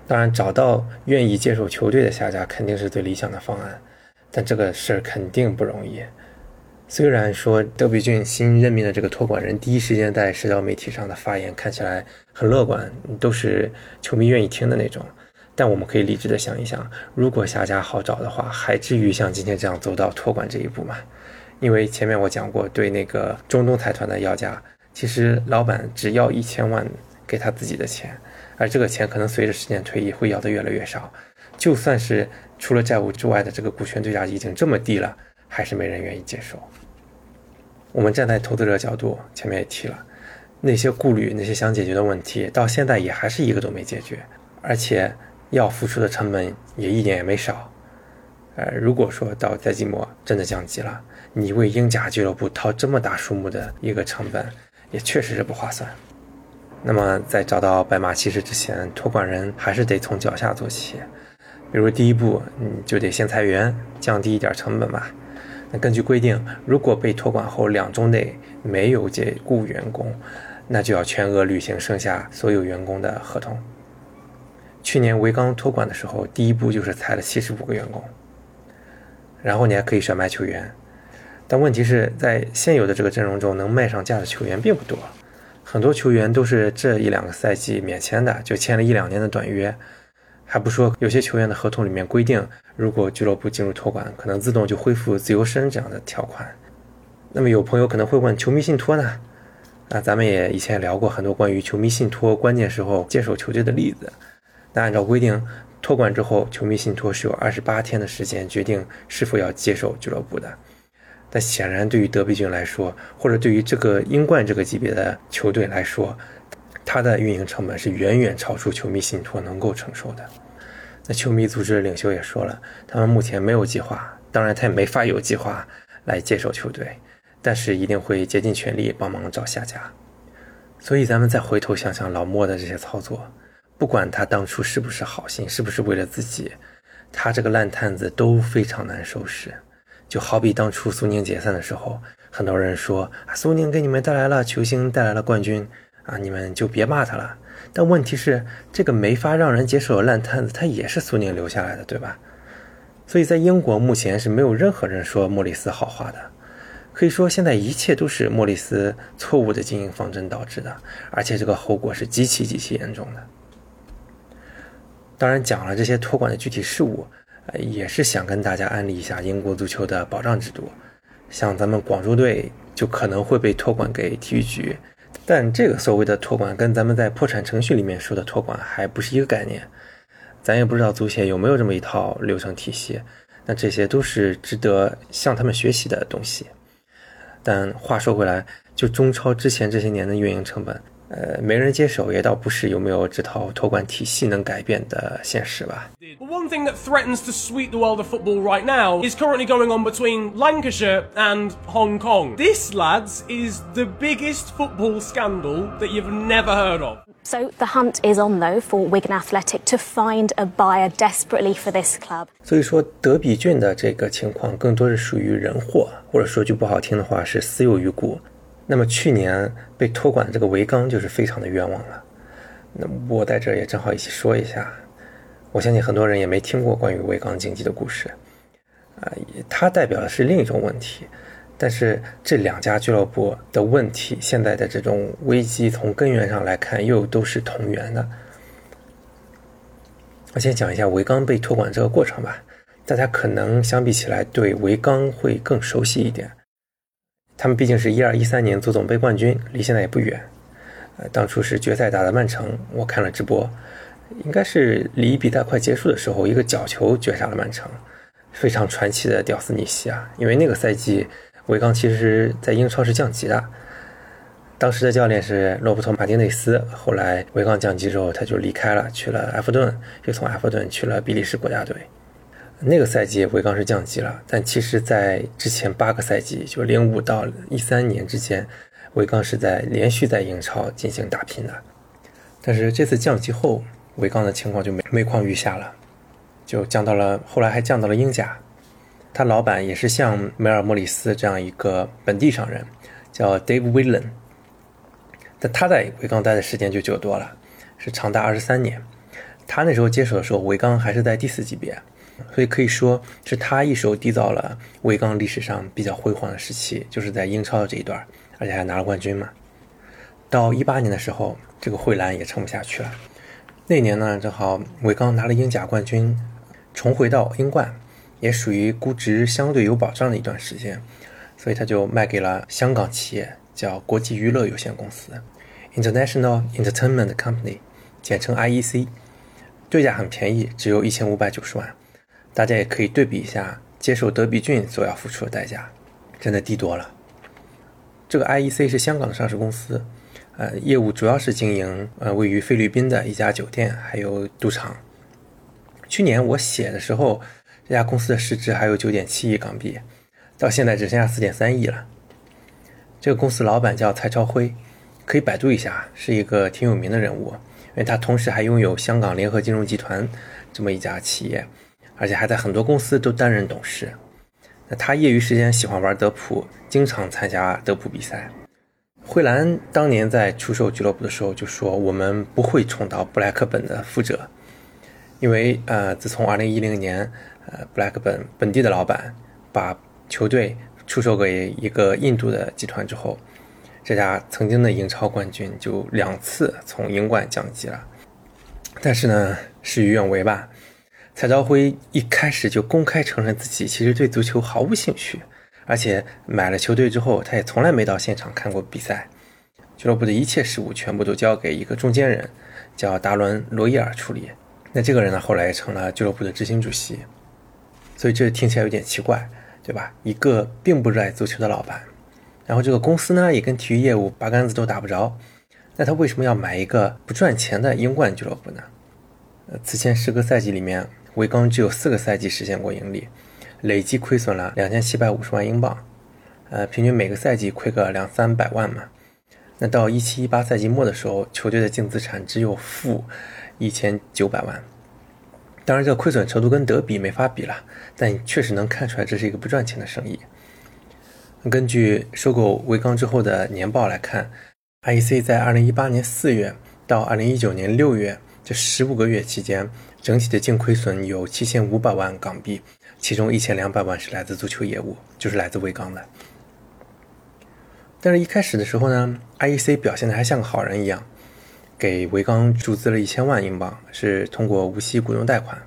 当然，找到愿意接手球队的下家肯定是最理想的方案，但这个事儿肯定不容易。虽然说德比郡新任命的这个托管人第一时间在社交媒体上的发言看起来很乐观，都是球迷愿意听的那种，但我们可以理智的想一想，如果下家好找的话，还至于像今天这样走到托管这一步吗？因为前面我讲过，对那个中东财团的要价，其实老板只要一千万给他自己的钱，而这个钱可能随着时间推移会要的越来越少，就算是除了债务之外的这个股权对价已经这么低了。还是没人愿意接受。我们站在投资者角度，前面也提了，那些顾虑、那些想解决的问题，到现在也还是一个都没解决，而且要付出的成本也一点也没少。呃，如果说到赛季末真的降级了，你为英甲俱乐部掏这么大数目的一个成本，也确实是不划算。那么在找到白马骑士之前，托管人还是得从脚下做起，比如第一步，你就得先裁员，降低一点成本吧。那根据规定，如果被托管后两周内没有解雇员工，那就要全额履行剩下所有员工的合同。去年维冈托管的时候，第一步就是裁了七十五个员工，然后你还可以选卖球员，但问题是在现有的这个阵容中，能卖上价的球员并不多，很多球员都是这一两个赛季免签的，就签了一两年的短约。还不说，有些球员的合同里面规定，如果俱乐部进入托管，可能自动就恢复自由身这样的条款。那么有朋友可能会问，球迷信托呢？啊，咱们也以前聊过很多关于球迷信托关键时候接手球队的例子。那按照规定，托管之后，球迷信托是有二十八天的时间决定是否要接手俱乐部的。但显然，对于德比郡来说，或者对于这个英冠这个级别的球队来说，它的运营成本是远远超出球迷信托能够承受的。那球迷组织领袖也说了，他们目前没有计划，当然他也没法有计划来接手球队，但是一定会竭尽全力帮忙找下家。所以咱们再回头想想老莫的这些操作，不管他当初是不是好心，是不是为了自己，他这个烂摊子都非常难收拾。就好比当初苏宁解散的时候，很多人说啊，苏宁给你们带来了球星，带来了冠军。啊，你们就别骂他了。但问题是，这个没法让人接受的烂摊子，他也是苏宁留下来的，对吧？所以在英国目前是没有任何人说莫里斯好话的。可以说，现在一切都是莫里斯错误的经营方针导致的，而且这个后果是极其极其严重的。当然，讲了这些托管的具体事务，也是想跟大家安利一下英国足球的保障制度。像咱们广州队就可能会被托管给体育局。但这个所谓的托管跟咱们在破产程序里面说的托管还不是一个概念，咱也不知道足协有没有这么一套流程体系。那这些都是值得向他们学习的东西。但话说回来，就中超之前这些年的运营成本，呃，没人接手也倒不是有没有这套托管体系能改变的现实吧。One thing that threatens to sweep the world of football right now is currently going on between Lancashire and Hong Kong. This, lads, is the biggest football scandal that you've never heard of. So the hunt is on, though, for Wigan Athletic to find a buyer desperately for this club. 所以说，德比郡的这个情况更多是属于人祸，或者说句不好听的话是私有余股。那么去年被托管的这个维冈就是非常的冤枉了。那我在这也正好一起说一下，我相信很多人也没听过关于维冈竞技的故事，啊、它代表的是另一种问题。但是这两家俱乐部的问题，现在的这种危机，从根源上来看，又都是同源的。我先讲一下维冈被托管这个过程吧，大家可能相比起来对维冈会更熟悉一点。他们毕竟是一二一三年足总杯冠军，离现在也不远。呃，当初是决赛打的曼城，我看了直播，应该是离比赛快结束的时候，一个角球绝杀了曼城，非常传奇的屌丝逆袭啊！因为那个赛季维冈其实在英超是降级的，当时的教练是罗伯托·马丁内斯，后来维冈降级之后，他就离开了，去了埃弗顿，又从埃弗顿去了比利时国家队。那个赛季维冈是降级了，但其实，在之前八个赛季，就零五到一三年之间，维冈是在连续在英超进行打拼的。但是这次降级后，维冈的情况就每每况愈下了，就降到了后来还降到了英甲。他老板也是像梅尔莫里斯这样一个本地商人，叫 Dave Whelan。但他在维冈待的时间就久多了，是长达二十三年。他那时候接手的时候，维冈还是在第四级别，所以可以说是他一手缔造了维冈历史上比较辉煌的时期，就是在英超的这一段，而且还拿了冠军嘛。到一八年的时候，这个惠兰也撑不下去了。那年呢，正好维冈拿了英甲冠军，重回到英冠，也属于估值相对有保障的一段时间，所以他就卖给了香港企业，叫国际娱乐有限公司 （International Entertainment Company），简称 IEC。对价很便宜，只有一千五百九十万。大家也可以对比一下接受德比郡所要付出的代价，真的低多了。这个 IEC 是香港的上市公司，呃，业务主要是经营呃位于菲律宾的一家酒店，还有赌场。去年我写的时候，这家公司的市值还有九点七亿港币，到现在只剩下四点三亿了。这个公司老板叫蔡超辉，可以百度一下，是一个挺有名的人物，因为他同时还拥有香港联合金融集团这么一家企业，而且还在很多公司都担任董事。那他业余时间喜欢玩德扑，经常参加德扑比赛。惠兰当年在出售俱乐部的时候就说：“我们不会重蹈布莱克本的覆辙，因为呃，自从2010年呃布莱克本本地的老板把球队出售给一个印度的集团之后，这家曾经的英超冠军就两次从英冠降级了。但是呢，事与愿违吧。”蔡朝辉一开始就公开承认自己其实对足球毫无兴趣，而且买了球队之后，他也从来没到现场看过比赛。俱乐部的一切事务全部都交给一个中间人，叫达伦·罗伊尔处理。那这个人呢，后来也成了俱乐部的执行主席。所以这听起来有点奇怪，对吧？一个并不热爱足球的老板，然后这个公司呢也跟体育业务八竿子都打不着，那他为什么要买一个不赚钱的英冠俱乐部呢？呃，此前十个赛季里面。维冈只有四个赛季实现过盈利，累计亏损了两千七百五十万英镑，呃，平均每个赛季亏个两三百万嘛。那到一七一八赛季末的时候，球队的净资产只有负一千九百万。当然，这个亏损程度跟德比没法比了，但确实能看出来这是一个不赚钱的生意。根据收购维冈之后的年报来看，IEC 在二零一八年四月到二零一九年六月这十五个月期间。整体的净亏损有七千五百万港币，其中一千两百万是来自足球业务，就是来自维冈的。但是，一开始的时候呢，IEC 表现的还像个好人一样，给维冈注资了一千万英镑，是通过无息股东贷款，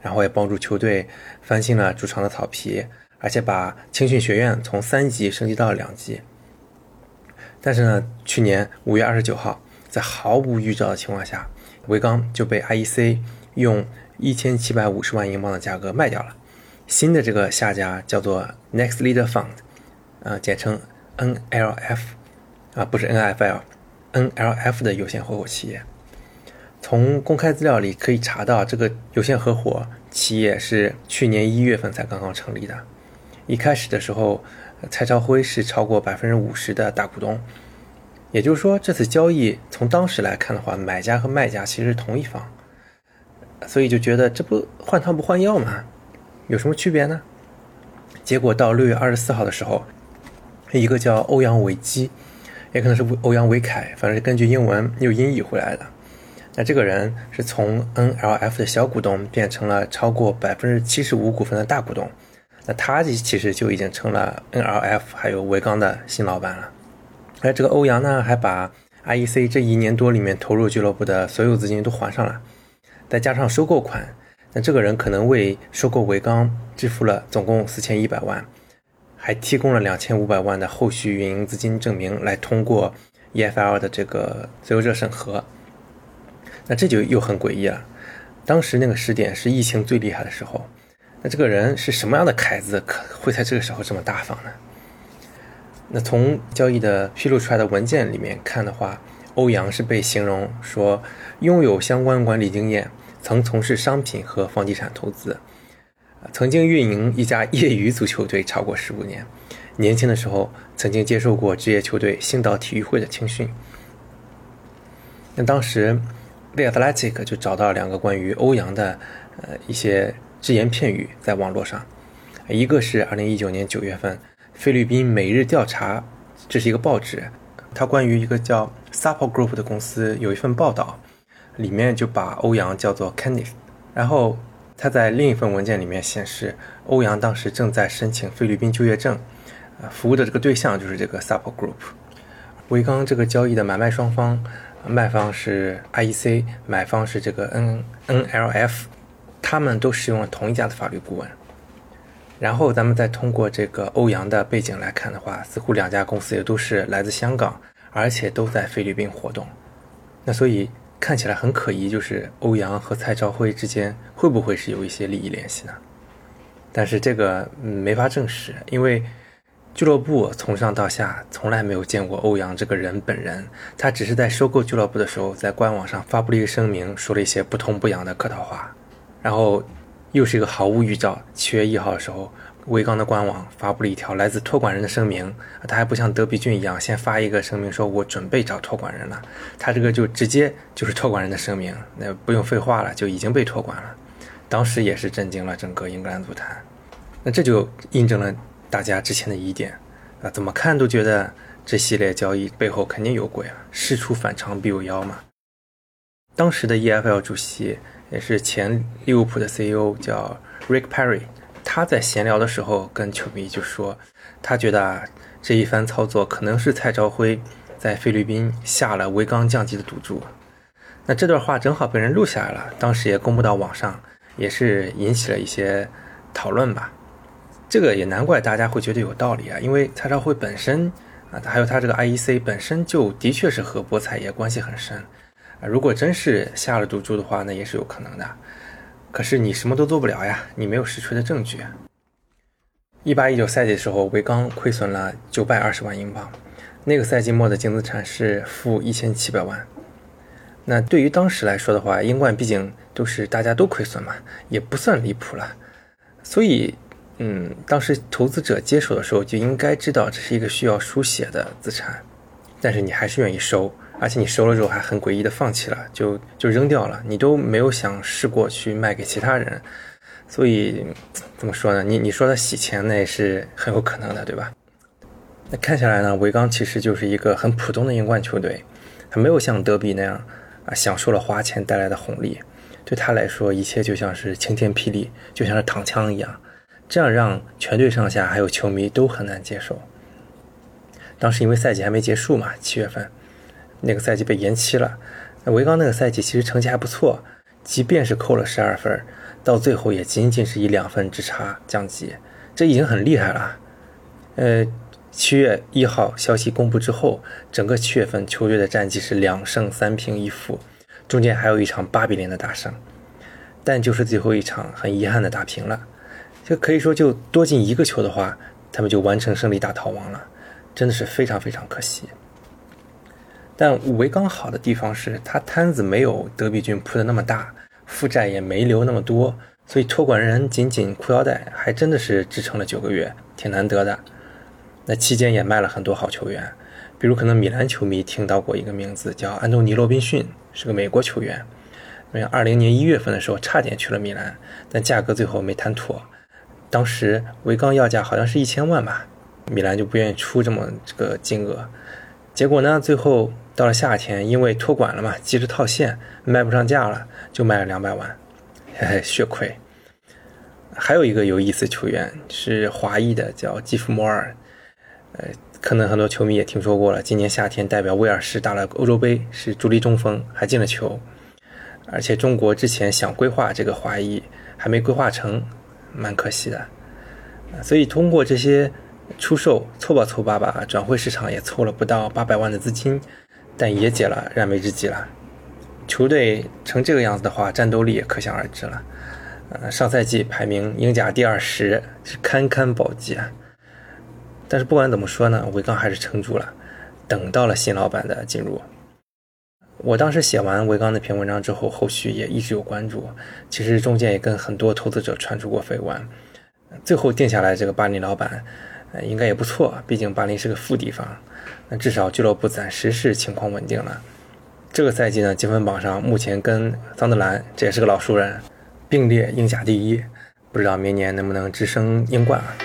然后也帮助球队翻新了主场的草皮，而且把青训学院从三级升级到了两级。但是呢，去年五月二十九号，在毫无预兆的情况下，维刚就被 IEC 用一千七百五十万英镑的价格卖掉了。新的这个下家叫做 Next Leader Fund，啊，简称 NLF，啊，不是 NFL。NLF 的有限合伙企业。从公开资料里可以查到，这个有限合伙企业是去年一月份才刚刚成立的。一开始的时候，蔡朝辉是超过百分之五十的大股东。也就是说，这次交易从当时来看的话，买家和卖家其实是同一方，所以就觉得这不换汤不换药吗？有什么区别呢？结果到六月二十四号的时候，一个叫欧阳维基，也可能是欧阳维凯，反正是根据英文又音译回来的。那这个人是从 NLF 的小股东变成了超过百分之七十五股份的大股东，那他其实就已经成了 NLF 还有维刚的新老板了。而这个欧阳呢，还把 IEC 这一年多里面投入俱乐部的所有资金都还上了，再加上收购款，那这个人可能为收购维刚支付了总共四千一百万，还提供了两千五百万的后续运营资金证明来通过 EFL 的这个自由热审核。那这就又很诡异了。当时那个时点是疫情最厉害的时候，那这个人是什么样的凯子，可会在这个时候这么大方呢？那从交易的披露出来的文件里面看的话，欧阳是被形容说拥有相关管理经验，曾从事商品和房地产投资，曾经运营一家业余足球队超过十五年，年轻的时候曾经接受过职业球队星岛体育会的青训。那当时，The Athletic 就找到两个关于欧阳的呃一些只言片语在网络上，一个是二零一九年九月份。菲律宾每日调查，这是一个报纸，它关于一个叫 Sapo Group 的公司有一份报道，里面就把欧阳叫做 Kenneth，然后他在另一份文件里面显示，欧阳当时正在申请菲律宾就业证，呃，服务的这个对象就是这个 Sapo Group。维刚这个交易的买卖双方，卖方是 IEC，买方是这个 N NLF，他们都使用了同一家的法律顾问。然后咱们再通过这个欧阳的背景来看的话，似乎两家公司也都是来自香港，而且都在菲律宾活动。那所以看起来很可疑，就是欧阳和蔡朝辉之间会不会是有一些利益联系呢？但是这个没法证实，因为俱乐部从上到下从来没有见过欧阳这个人本人，他只是在收购俱乐部的时候，在官网上发布了一个声明，说了一些不痛不痒的客套话，然后。又是一个毫无预兆。七月一号的时候，威刚的官网发布了一条来自托管人的声明。他还不像德比郡一样，先发一个声明说“我准备找托管人了”，他这个就直接就是托管人的声明，那不用废话了，就已经被托管了。当时也是震惊了整个英格兰足坛。那这就印证了大家之前的疑点啊，怎么看都觉得这系列交易背后肯定有鬼啊，事出反常必有妖嘛。当时的 EFL 主席。也是前利物浦的 CEO 叫 Rick Perry，他在闲聊的时候跟球迷就说，他觉得啊这一番操作可能是蔡朝辉在菲律宾下了维刚降级的赌注。那这段话正好被人录下来了，当时也公布到网上，也是引起了一些讨论吧。这个也难怪大家会觉得有道理啊，因为蔡朝辉本身啊，还有他这个 IEC 本身就的确是和博彩业关系很深。如果真是下了赌注的话，那也是有可能的。可是你什么都做不了呀，你没有实锤的证据。一八一九赛季的时候，维刚亏损了九百二十万英镑，那个赛季末的净资产是负一千七百万。那对于当时来说的话，英冠毕竟都是大家都亏损嘛，也不算离谱了。所以，嗯，当时投资者接手的时候就应该知道这是一个需要输血的资产，但是你还是愿意收。而且你收了之后还很诡异的放弃了，就就扔掉了，你都没有想试过去卖给其他人，所以怎么说呢？你你说他洗钱那也是很有可能的，对吧？那看下来呢，维冈其实就是一个很普通的英冠球队，他没有像德比那样啊享受了花钱带来的红利，对他来说一切就像是晴天霹雳，就像是躺枪一样，这样让全队上下还有球迷都很难接受。当时因为赛季还没结束嘛，七月份。那个赛季被延期了，那维冈那个赛季其实成绩还不错，即便是扣了十二分，到最后也仅仅是以两分之差降级，这已经很厉害了。呃，七月一号消息公布之后，整个七月份球队的战绩是两胜三平一负，中间还有一场八比零的大胜，但就是最后一场很遗憾的打平了，就可以说就多进一个球的话，他们就完成胜利大逃亡了，真的是非常非常可惜。但维刚好的地方是，他摊子没有德比郡铺的那么大，负债也没留那么多，所以托管人紧紧裤腰带，还真的是支撑了九个月，挺难得的。那期间也卖了很多好球员，比如可能米兰球迷听到过一个名字叫安东尼·罗宾逊，是个美国球员。因为二零年一月份的时候差点去了米兰，但价格最后没谈妥。当时维冈要价好像是一千万吧，米兰就不愿意出这么这个金额。结果呢，最后到了夏天，因为托管了嘛，急着套现，卖不上价了，就卖了两百万，嘿嘿，血亏。还有一个有意思球员是华裔的，叫基夫摩尔。呃，可能很多球迷也听说过了。今年夏天代表威尔士打了欧洲杯，是主力中锋，还进了球。而且中国之前想规划这个华裔，还没规划成，蛮可惜的。所以通过这些出售，凑吧凑吧吧，转会市场也凑了不到八百万的资金，但也解了燃眉之急了。球队成这个样子的话，战斗力也可想而知了。呃，上赛季排名英甲第二十，是堪堪保级啊。但是不管怎么说呢，维冈还是撑住了，等到了新老板的进入。我当时写完维冈那篇文章之后，后续也一直有关注。其实中间也跟很多投资者传出过绯闻，最后定下来这个巴黎老板，应该也不错。毕竟巴林是个富地方，那至少俱乐部暂时是情况稳定了。这个赛季呢，积分榜上目前跟桑德兰，这也是个老熟人，并列英甲第一。不知道明年能不能直升英冠啊？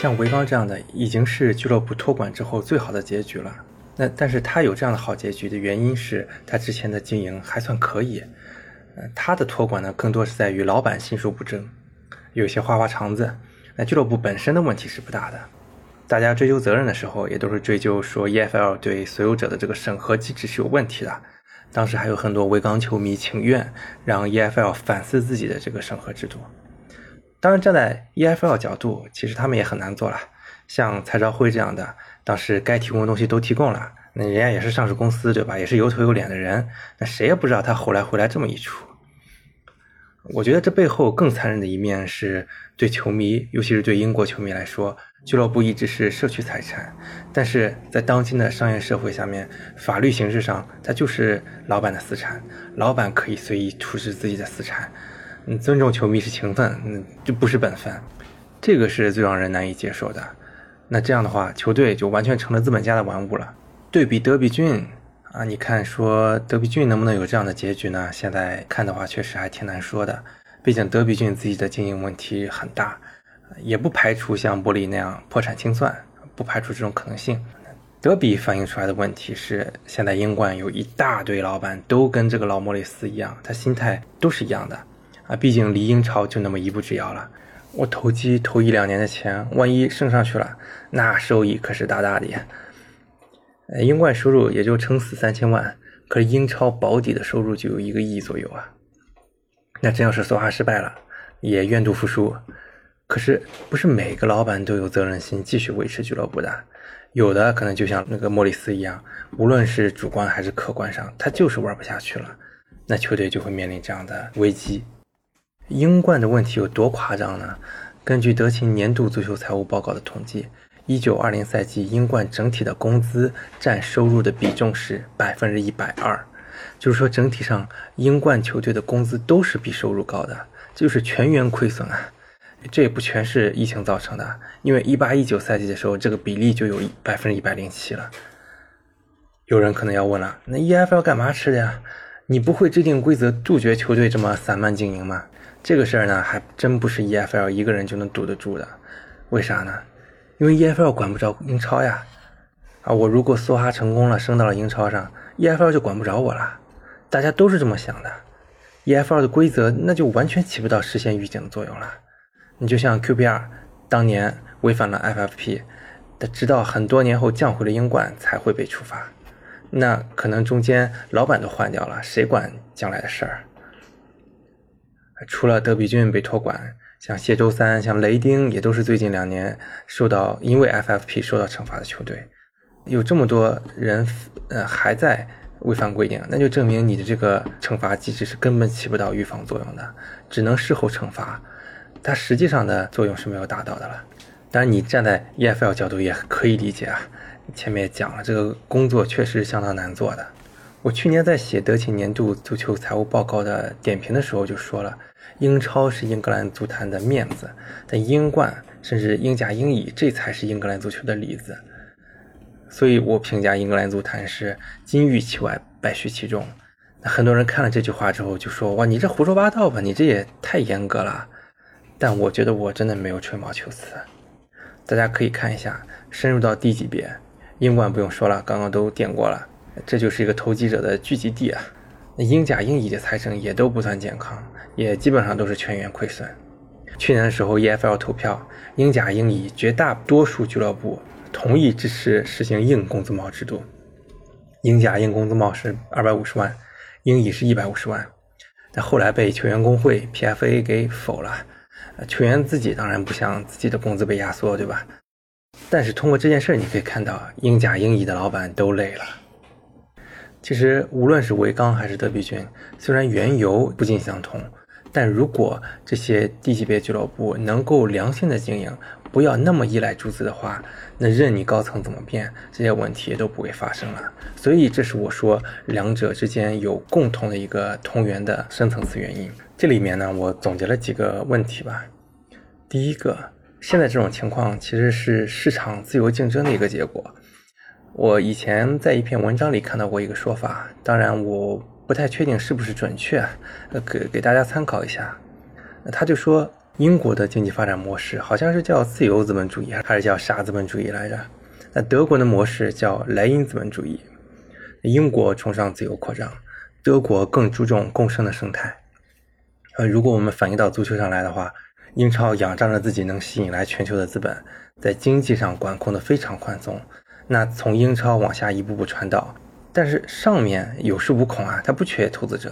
像维冈这样的，已经是俱乐部托管之后最好的结局了。那但是他有这样的好结局的原因是他之前的经营还算可以。他的托管呢，更多是在于老板心术不正，有些花花肠子。那俱乐部本身的问题是不大的。大家追究责任的时候，也都是追究说 EFL 对所有者的这个审核机制是有问题的。当时还有很多维冈球迷请愿，让 EFL 反思自己的这个审核制度。当然，站在 EFL 角度，其实他们也很难做了。像蔡朝辉这样的，当时该提供的东西都提供了，那人家也是上市公司，对吧？也是有头有脸的人，那谁也不知道他后来会来这么一出。我觉得这背后更残忍的一面是对球迷，尤其是对英国球迷来说，俱乐部一直是社区财产，但是在当今的商业社会下面，法律形式上它就是老板的私产，老板可以随意处置自己的私产。嗯，尊重球迷是情分，嗯，就不是本分，这个是最让人难以接受的。那这样的话，球队就完全成了资本家的玩物了。对比德比郡啊，你看说德比郡能不能有这样的结局呢？现在看的话，确实还挺难说的。毕竟德比郡自己的经营问题很大，也不排除像伯里那样破产清算，不排除这种可能性。德比反映出来的问题是，现在英冠有一大堆老板都跟这个老莫里斯一样，他心态都是一样的。啊，毕竟离英超就那么一步之遥了。我投机投一两年的钱，万一升上去了，那收益可是大大的呀。呃，英冠收入也就撑死三千万，可是英超保底的收入就有一个亿左右啊。那真要是梭哈失败了，也愿赌服输。可是不是每个老板都有责任心继续维持俱乐部的，有的可能就像那个莫里斯一样，无论是主观还是客观上，他就是玩不下去了，那球队就会面临这样的危机。英冠的问题有多夸张呢？根据德勤年度足球财务报告的统计，一九二零赛季英冠整体的工资占收入的比重是百分之一百二，就是说整体上英冠球队的工资都是比收入高的，就是全员亏损啊！这也不全是疫情造成的，因为一八一九赛季的时候这个比例就有百分之一百零七了。有人可能要问了，那 EFL 干嘛吃的呀？你不会制定规则杜绝球队这么散漫经营吗？这个事儿呢，还真不是 EFL 一个人就能堵得住的。为啥呢？因为 EFL 管不着英超呀。啊，我如果梭哈成功了，升到了英超上，EFL 就管不着我了。大家都是这么想的。EFL 的规则那就完全起不到实现预警的作用了。你就像 QPR 当年违反了 FFP，直到很多年后降回了英冠才会被处罚。那可能中间老板都换掉了，谁管将来的事儿？除了德比郡被托管，像谢周三、像雷丁也都是最近两年受到因为 FFP 受到惩罚的球队。有这么多人呃还在违反规定，那就证明你的这个惩罚机制是根本起不到预防作用的，只能事后惩罚，它实际上的作用是没有达到的了。当然，你站在 EFL 角度也可以理解啊。前面也讲了，这个工作确实相当难做的。我去年在写德勤年度足球财务报告的点评的时候就说了，英超是英格兰足坛的面子，但英冠甚至英甲、英乙，这才是英格兰足球的里子。所以我评价英格兰足坛是金玉其外，败絮其中。那很多人看了这句话之后就说：“哇，你这胡说八道吧，你这也太严格了。”但我觉得我真的没有吹毛求疵。大家可以看一下，深入到低级别。英冠不用说了，刚刚都点过了，这就是一个投机者的聚集地啊。那英甲、英乙的财政也都不算健康，也基本上都是全员亏损。去年的时候，EFL 投票，英甲、英乙绝大多数俱乐部同意支持实行硬工资帽制度。英甲硬工资帽是二百五十万，英乙是一百五十万，但后来被球员工会 PFA 给否了。球员自己当然不想自己的工资被压缩，对吧？但是通过这件事儿，你可以看到英甲、英乙的老板都累了。其实无论是维冈还是德比郡，虽然缘由不尽相同，但如果这些低级别俱乐部能够良性的经营，不要那么依赖注资的话，那任你高层怎么变，这些问题都不会发生了。所以这是我说两者之间有共同的一个同源的深层次原因。这里面呢，我总结了几个问题吧。第一个。现在这种情况其实是市场自由竞争的一个结果。我以前在一篇文章里看到过一个说法，当然我不太确定是不是准确，呃，给给大家参考一下。他就说，英国的经济发展模式好像是叫自由资本主义，还是叫啥资本主义来着？那德国的模式叫莱茵资本主义。英国崇尚自由扩张，德国更注重共生的生态。呃，如果我们反映到足球上来的话。英超仰仗着自己能吸引来全球的资本，在经济上管控的非常宽松。那从英超往下一步步传导，但是上面有恃无恐啊，它不缺投资者。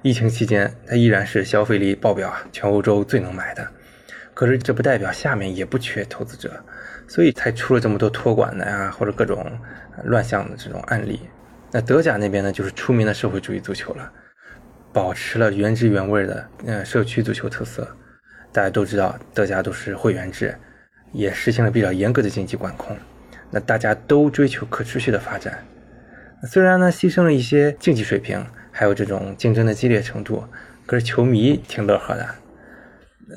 疫情期间，它依然是消费力爆表啊，全欧洲最能买的。可是这不代表下面也不缺投资者，所以才出了这么多托管的呀，或者各种乱象的这种案例。那德甲那边呢，就是出名的社会主义足球了，保持了原汁原味的呃社区足球特色。大家都知道，德甲都是会员制，也实行了比较严格的经济管控。那大家都追求可持续的发展，虽然呢牺牲了一些竞技水平，还有这种竞争的激烈程度，可是球迷挺乐呵的。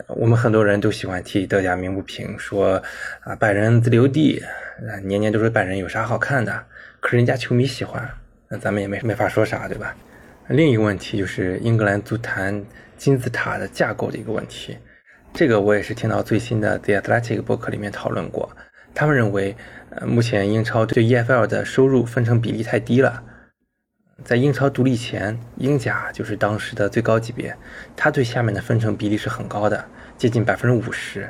我们很多人都喜欢替德甲鸣不平，说啊拜仁自留地，年年都说拜仁有啥好看的，可是人家球迷喜欢，那咱们也没没法说啥，对吧？另一个问题就是英格兰足坛金字塔的架构的一个问题。这个我也是听到最新的 The Athletic 博客里面讨论过，他们认为，呃，目前英超对 EFL 的收入分成比例太低了。在英超独立前，英甲就是当时的最高级别，它对下面的分成比例是很高的，接近百分之五十。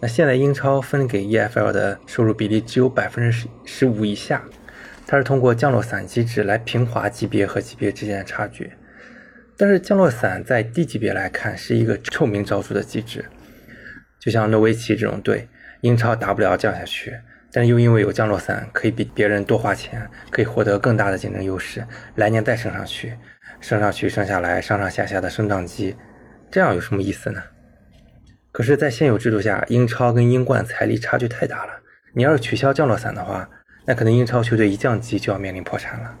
那现在英超分给 EFL 的收入比例只有百分之十十五以下，它是通过降落伞机制来平滑级别和级别之间的差距。但是降落伞在低级别来看是一个臭名昭著的机制，就像诺维奇这种队，英超打不了降下去，但又因为有降落伞，可以比别人多花钱，可以获得更大的竞争优势，来年再升上去，升上去升下来，上上下下的升降机，这样有什么意思呢？可是，在现有制度下，英超跟英冠财力差距太大了，你要是取消降落伞的话，那可能英超球队一降级就要面临破产了。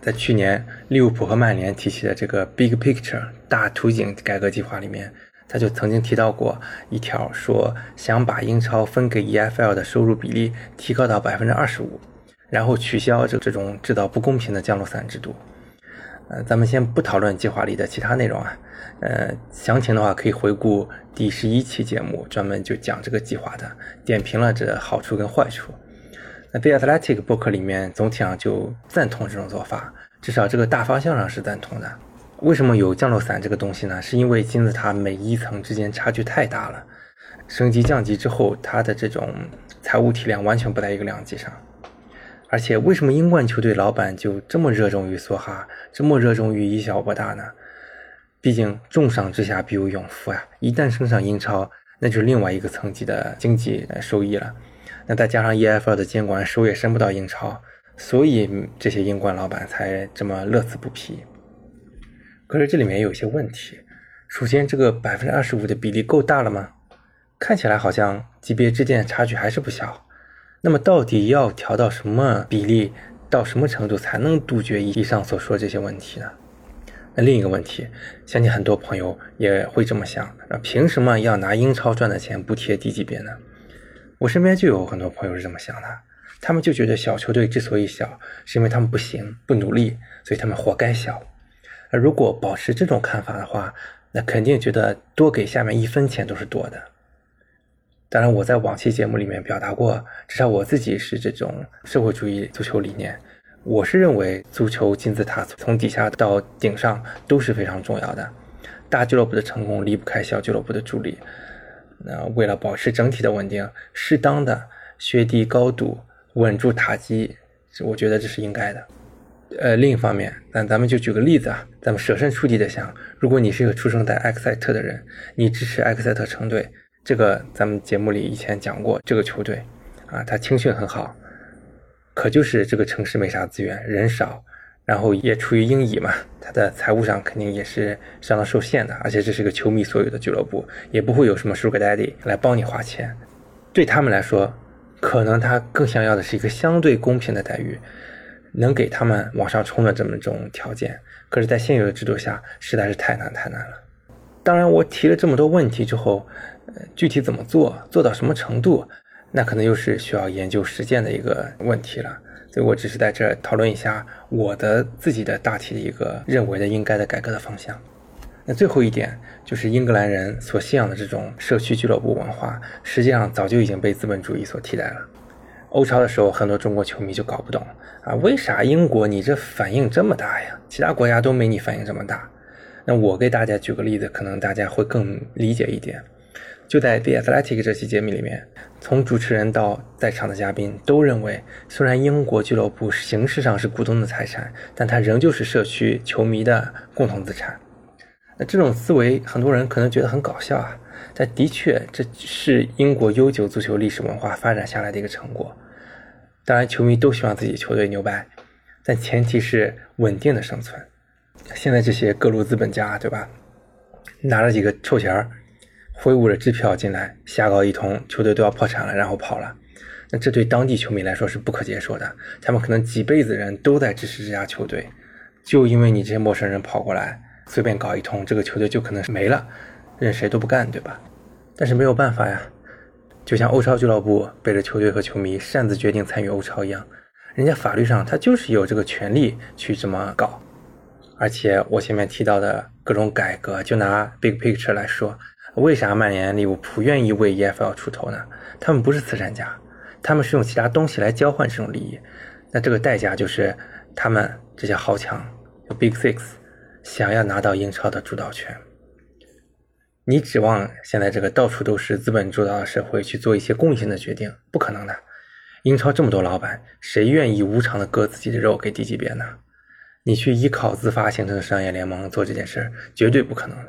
在去年，利物浦和曼联提起的这个 Big Picture 大图景改革计划里面，他就曾经提到过一条，说想把英超分给 EFL 的收入比例提高到百分之二十五，然后取消这这种制造不公平的降落伞制度。呃，咱们先不讨论计划里的其他内容啊，呃，详情的话可以回顾第十一期节目，专门就讲这个计划的，点评了这好处跟坏处。那 The Athletic 博客里面总体上就赞同这种做法，至少这个大方向上是赞同的。为什么有降落伞这个东西呢？是因为金字塔每一层之间差距太大了，升级降级之后，它的这种财务体量完全不在一个量级上。而且，为什么英冠球队老板就这么热衷于梭哈，这么热衷于以小博大呢？毕竟重赏之下必有勇夫啊！一旦升上英超，那就是另外一个层级的经济收益了。那再加上 EFL 的监管，手也伸不到英超，所以这些英冠老板才这么乐此不疲。可是这里面有一些问题，首先这个百分之二十五的比例够大了吗？看起来好像级别之间的差距还是不小。那么到底要调到什么比例，到什么程度才能杜绝以上所说这些问题呢？那另一个问题，相信很多朋友也会这么想：那凭什么要拿英超赚的钱补贴低级别呢？我身边就有很多朋友是这么想的，他们就觉得小球队之所以小，是因为他们不行、不努力，所以他们活该小。那如果保持这种看法的话，那肯定觉得多给下面一分钱都是多的。当然，我在往期节目里面表达过，至少我自己是这种社会主义足球理念。我是认为足球金字塔从底下到顶上都是非常重要的，大俱乐部的成功离不开小俱乐部的助力。那为了保持整体的稳定，适当的削低高度，稳住塔基，我觉得这是应该的。呃，另一方面，那咱们就举个例子啊，咱们设身处地的想，如果你是一个出生在埃克塞特的人，你支持埃克塞特城队。这个咱们节目里以前讲过，这个球队啊，他青训很好，可就是这个城市没啥资源，人少，然后也处于英乙嘛，他的财务上肯定也是相当受限的，而且这是个球迷所有的俱乐部，也不会有什么 Sugar Daddy 来帮你花钱，对他们来说，可能他更想要的是一个相对公平的待遇，能给他们往上冲的这么种条件，可是，在现有的制度下，实在是太难太难了。当然，我提了这么多问题之后。呃具体怎么做，做到什么程度，那可能又是需要研究实践的一个问题了。所以我只是在这儿讨论一下我的自己的大体的一个认为的应该的改革的方向。那最后一点就是英格兰人所信仰的这种社区俱乐部文化，实际上早就已经被资本主义所替代了。欧超的时候，很多中国球迷就搞不懂啊，为啥英国你这反应这么大呀？其他国家都没你反应这么大。那我给大家举个例子，可能大家会更理解一点。就在《The Athletic》这期节目里面，从主持人到在场的嘉宾都认为，虽然英国俱乐部形式上是股东的财产，但它仍旧是社区球迷的共同资产。那这种思维，很多人可能觉得很搞笑啊，但的确这是英国悠久足球历史文化发展下来的一个成果。当然，球迷都希望自己球队牛掰，但前提是稳定的生存。现在这些各路资本家，对吧？拿了几个臭钱儿。挥舞着支票进来，瞎搞一通，球队都要破产了，然后跑了。那这对当地球迷来说是不可接受的。他们可能几辈子人都在支持这家球队，就因为你这些陌生人跑过来，随便搞一通，这个球队就可能是没了，任谁都不干，对吧？但是没有办法呀，就像欧超俱乐部背着球队和球迷擅自决定参与欧超一样，人家法律上他就是有这个权利去这么搞。而且我前面提到的各种改革，就拿 Big Picture 来说。为啥曼联、利物浦愿意为 EFL 出头呢？他们不是慈善家，他们是用其他东西来交换这种利益。那这个代价就是他们这些豪强，就 Big Six，想要拿到英超的主导权。你指望现在这个到处都是资本主导的社会去做一些公益性的决定，不可能的。英超这么多老板，谁愿意无偿的割自己的肉给低级别呢？你去依靠自发形成的商业联盟做这件事，绝对不可能的。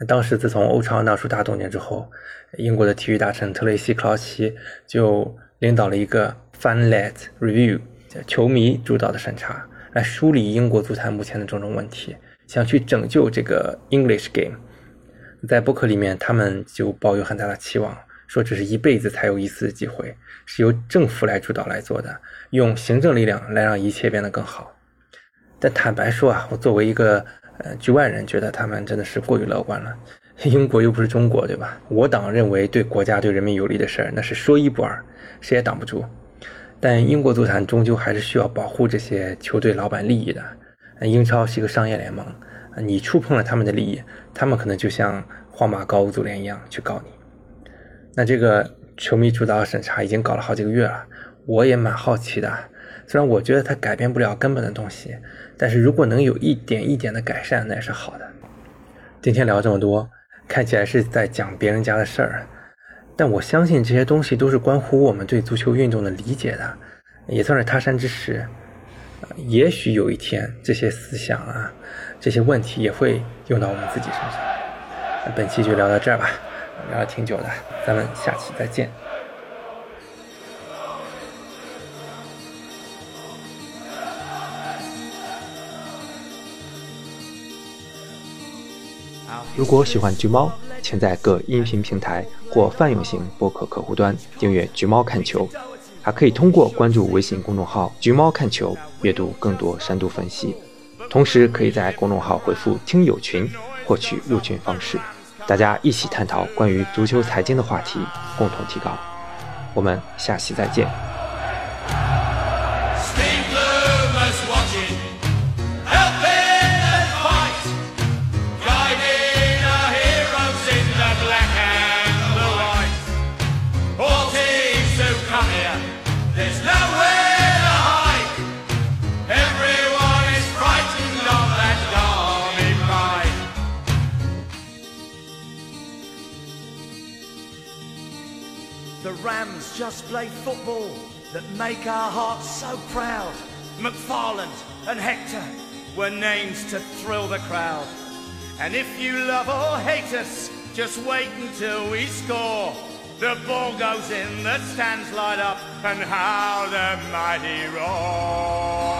那当时自从欧超闹出大动静之后，英国的体育大臣特雷西·克劳奇就领导了一个 Fan-led Review，球迷主导的审查，来梳理英国足坛目前的种种问题，想去拯救这个 English Game。在博客里面，他们就抱有很大的期望，说这是一辈子才有一次机会，是由政府来主导来做的，用行政力量来让一切变得更好。但坦白说啊，我作为一个呃，局外人觉得他们真的是过于乐观了。<laughs> 英国又不是中国，对吧？我党认为对国家、对人民有利的事儿，那是说一不二，谁也挡不住。但英国足坛终究还是需要保护这些球队老板利益的。英超是一个商业联盟，你触碰了他们的利益，他们可能就像皇马告足足联一样去告你。那这个球迷主导审查已经搞了好几个月了，我也蛮好奇的。虽然我觉得它改变不了根本的东西。但是如果能有一点一点的改善，那也是好的。今天聊这么多，看起来是在讲别人家的事儿，但我相信这些东西都是关乎我们对足球运动的理解的，也算是他山之石。也许有一天，这些思想啊，这些问题也会用到我们自己身上。那本期就聊到这儿吧，聊了挺久的，咱们下期再见。如果喜欢橘猫，请在各音频平台或泛用型播客客户端订阅《橘猫看球》，还可以通过关注微信公众号“橘猫看球”阅读更多深度分析。同时，可以在公众号回复“听友群”获取入群方式，大家一起探讨关于足球财经的话题，共同提高。我们下期再见。The Rams just play football that make our hearts so proud. McFarland and Hector were names to thrill the crowd. And if you love or hate us, just wait until we score. The ball goes in, the stands light up, and how the mighty roar.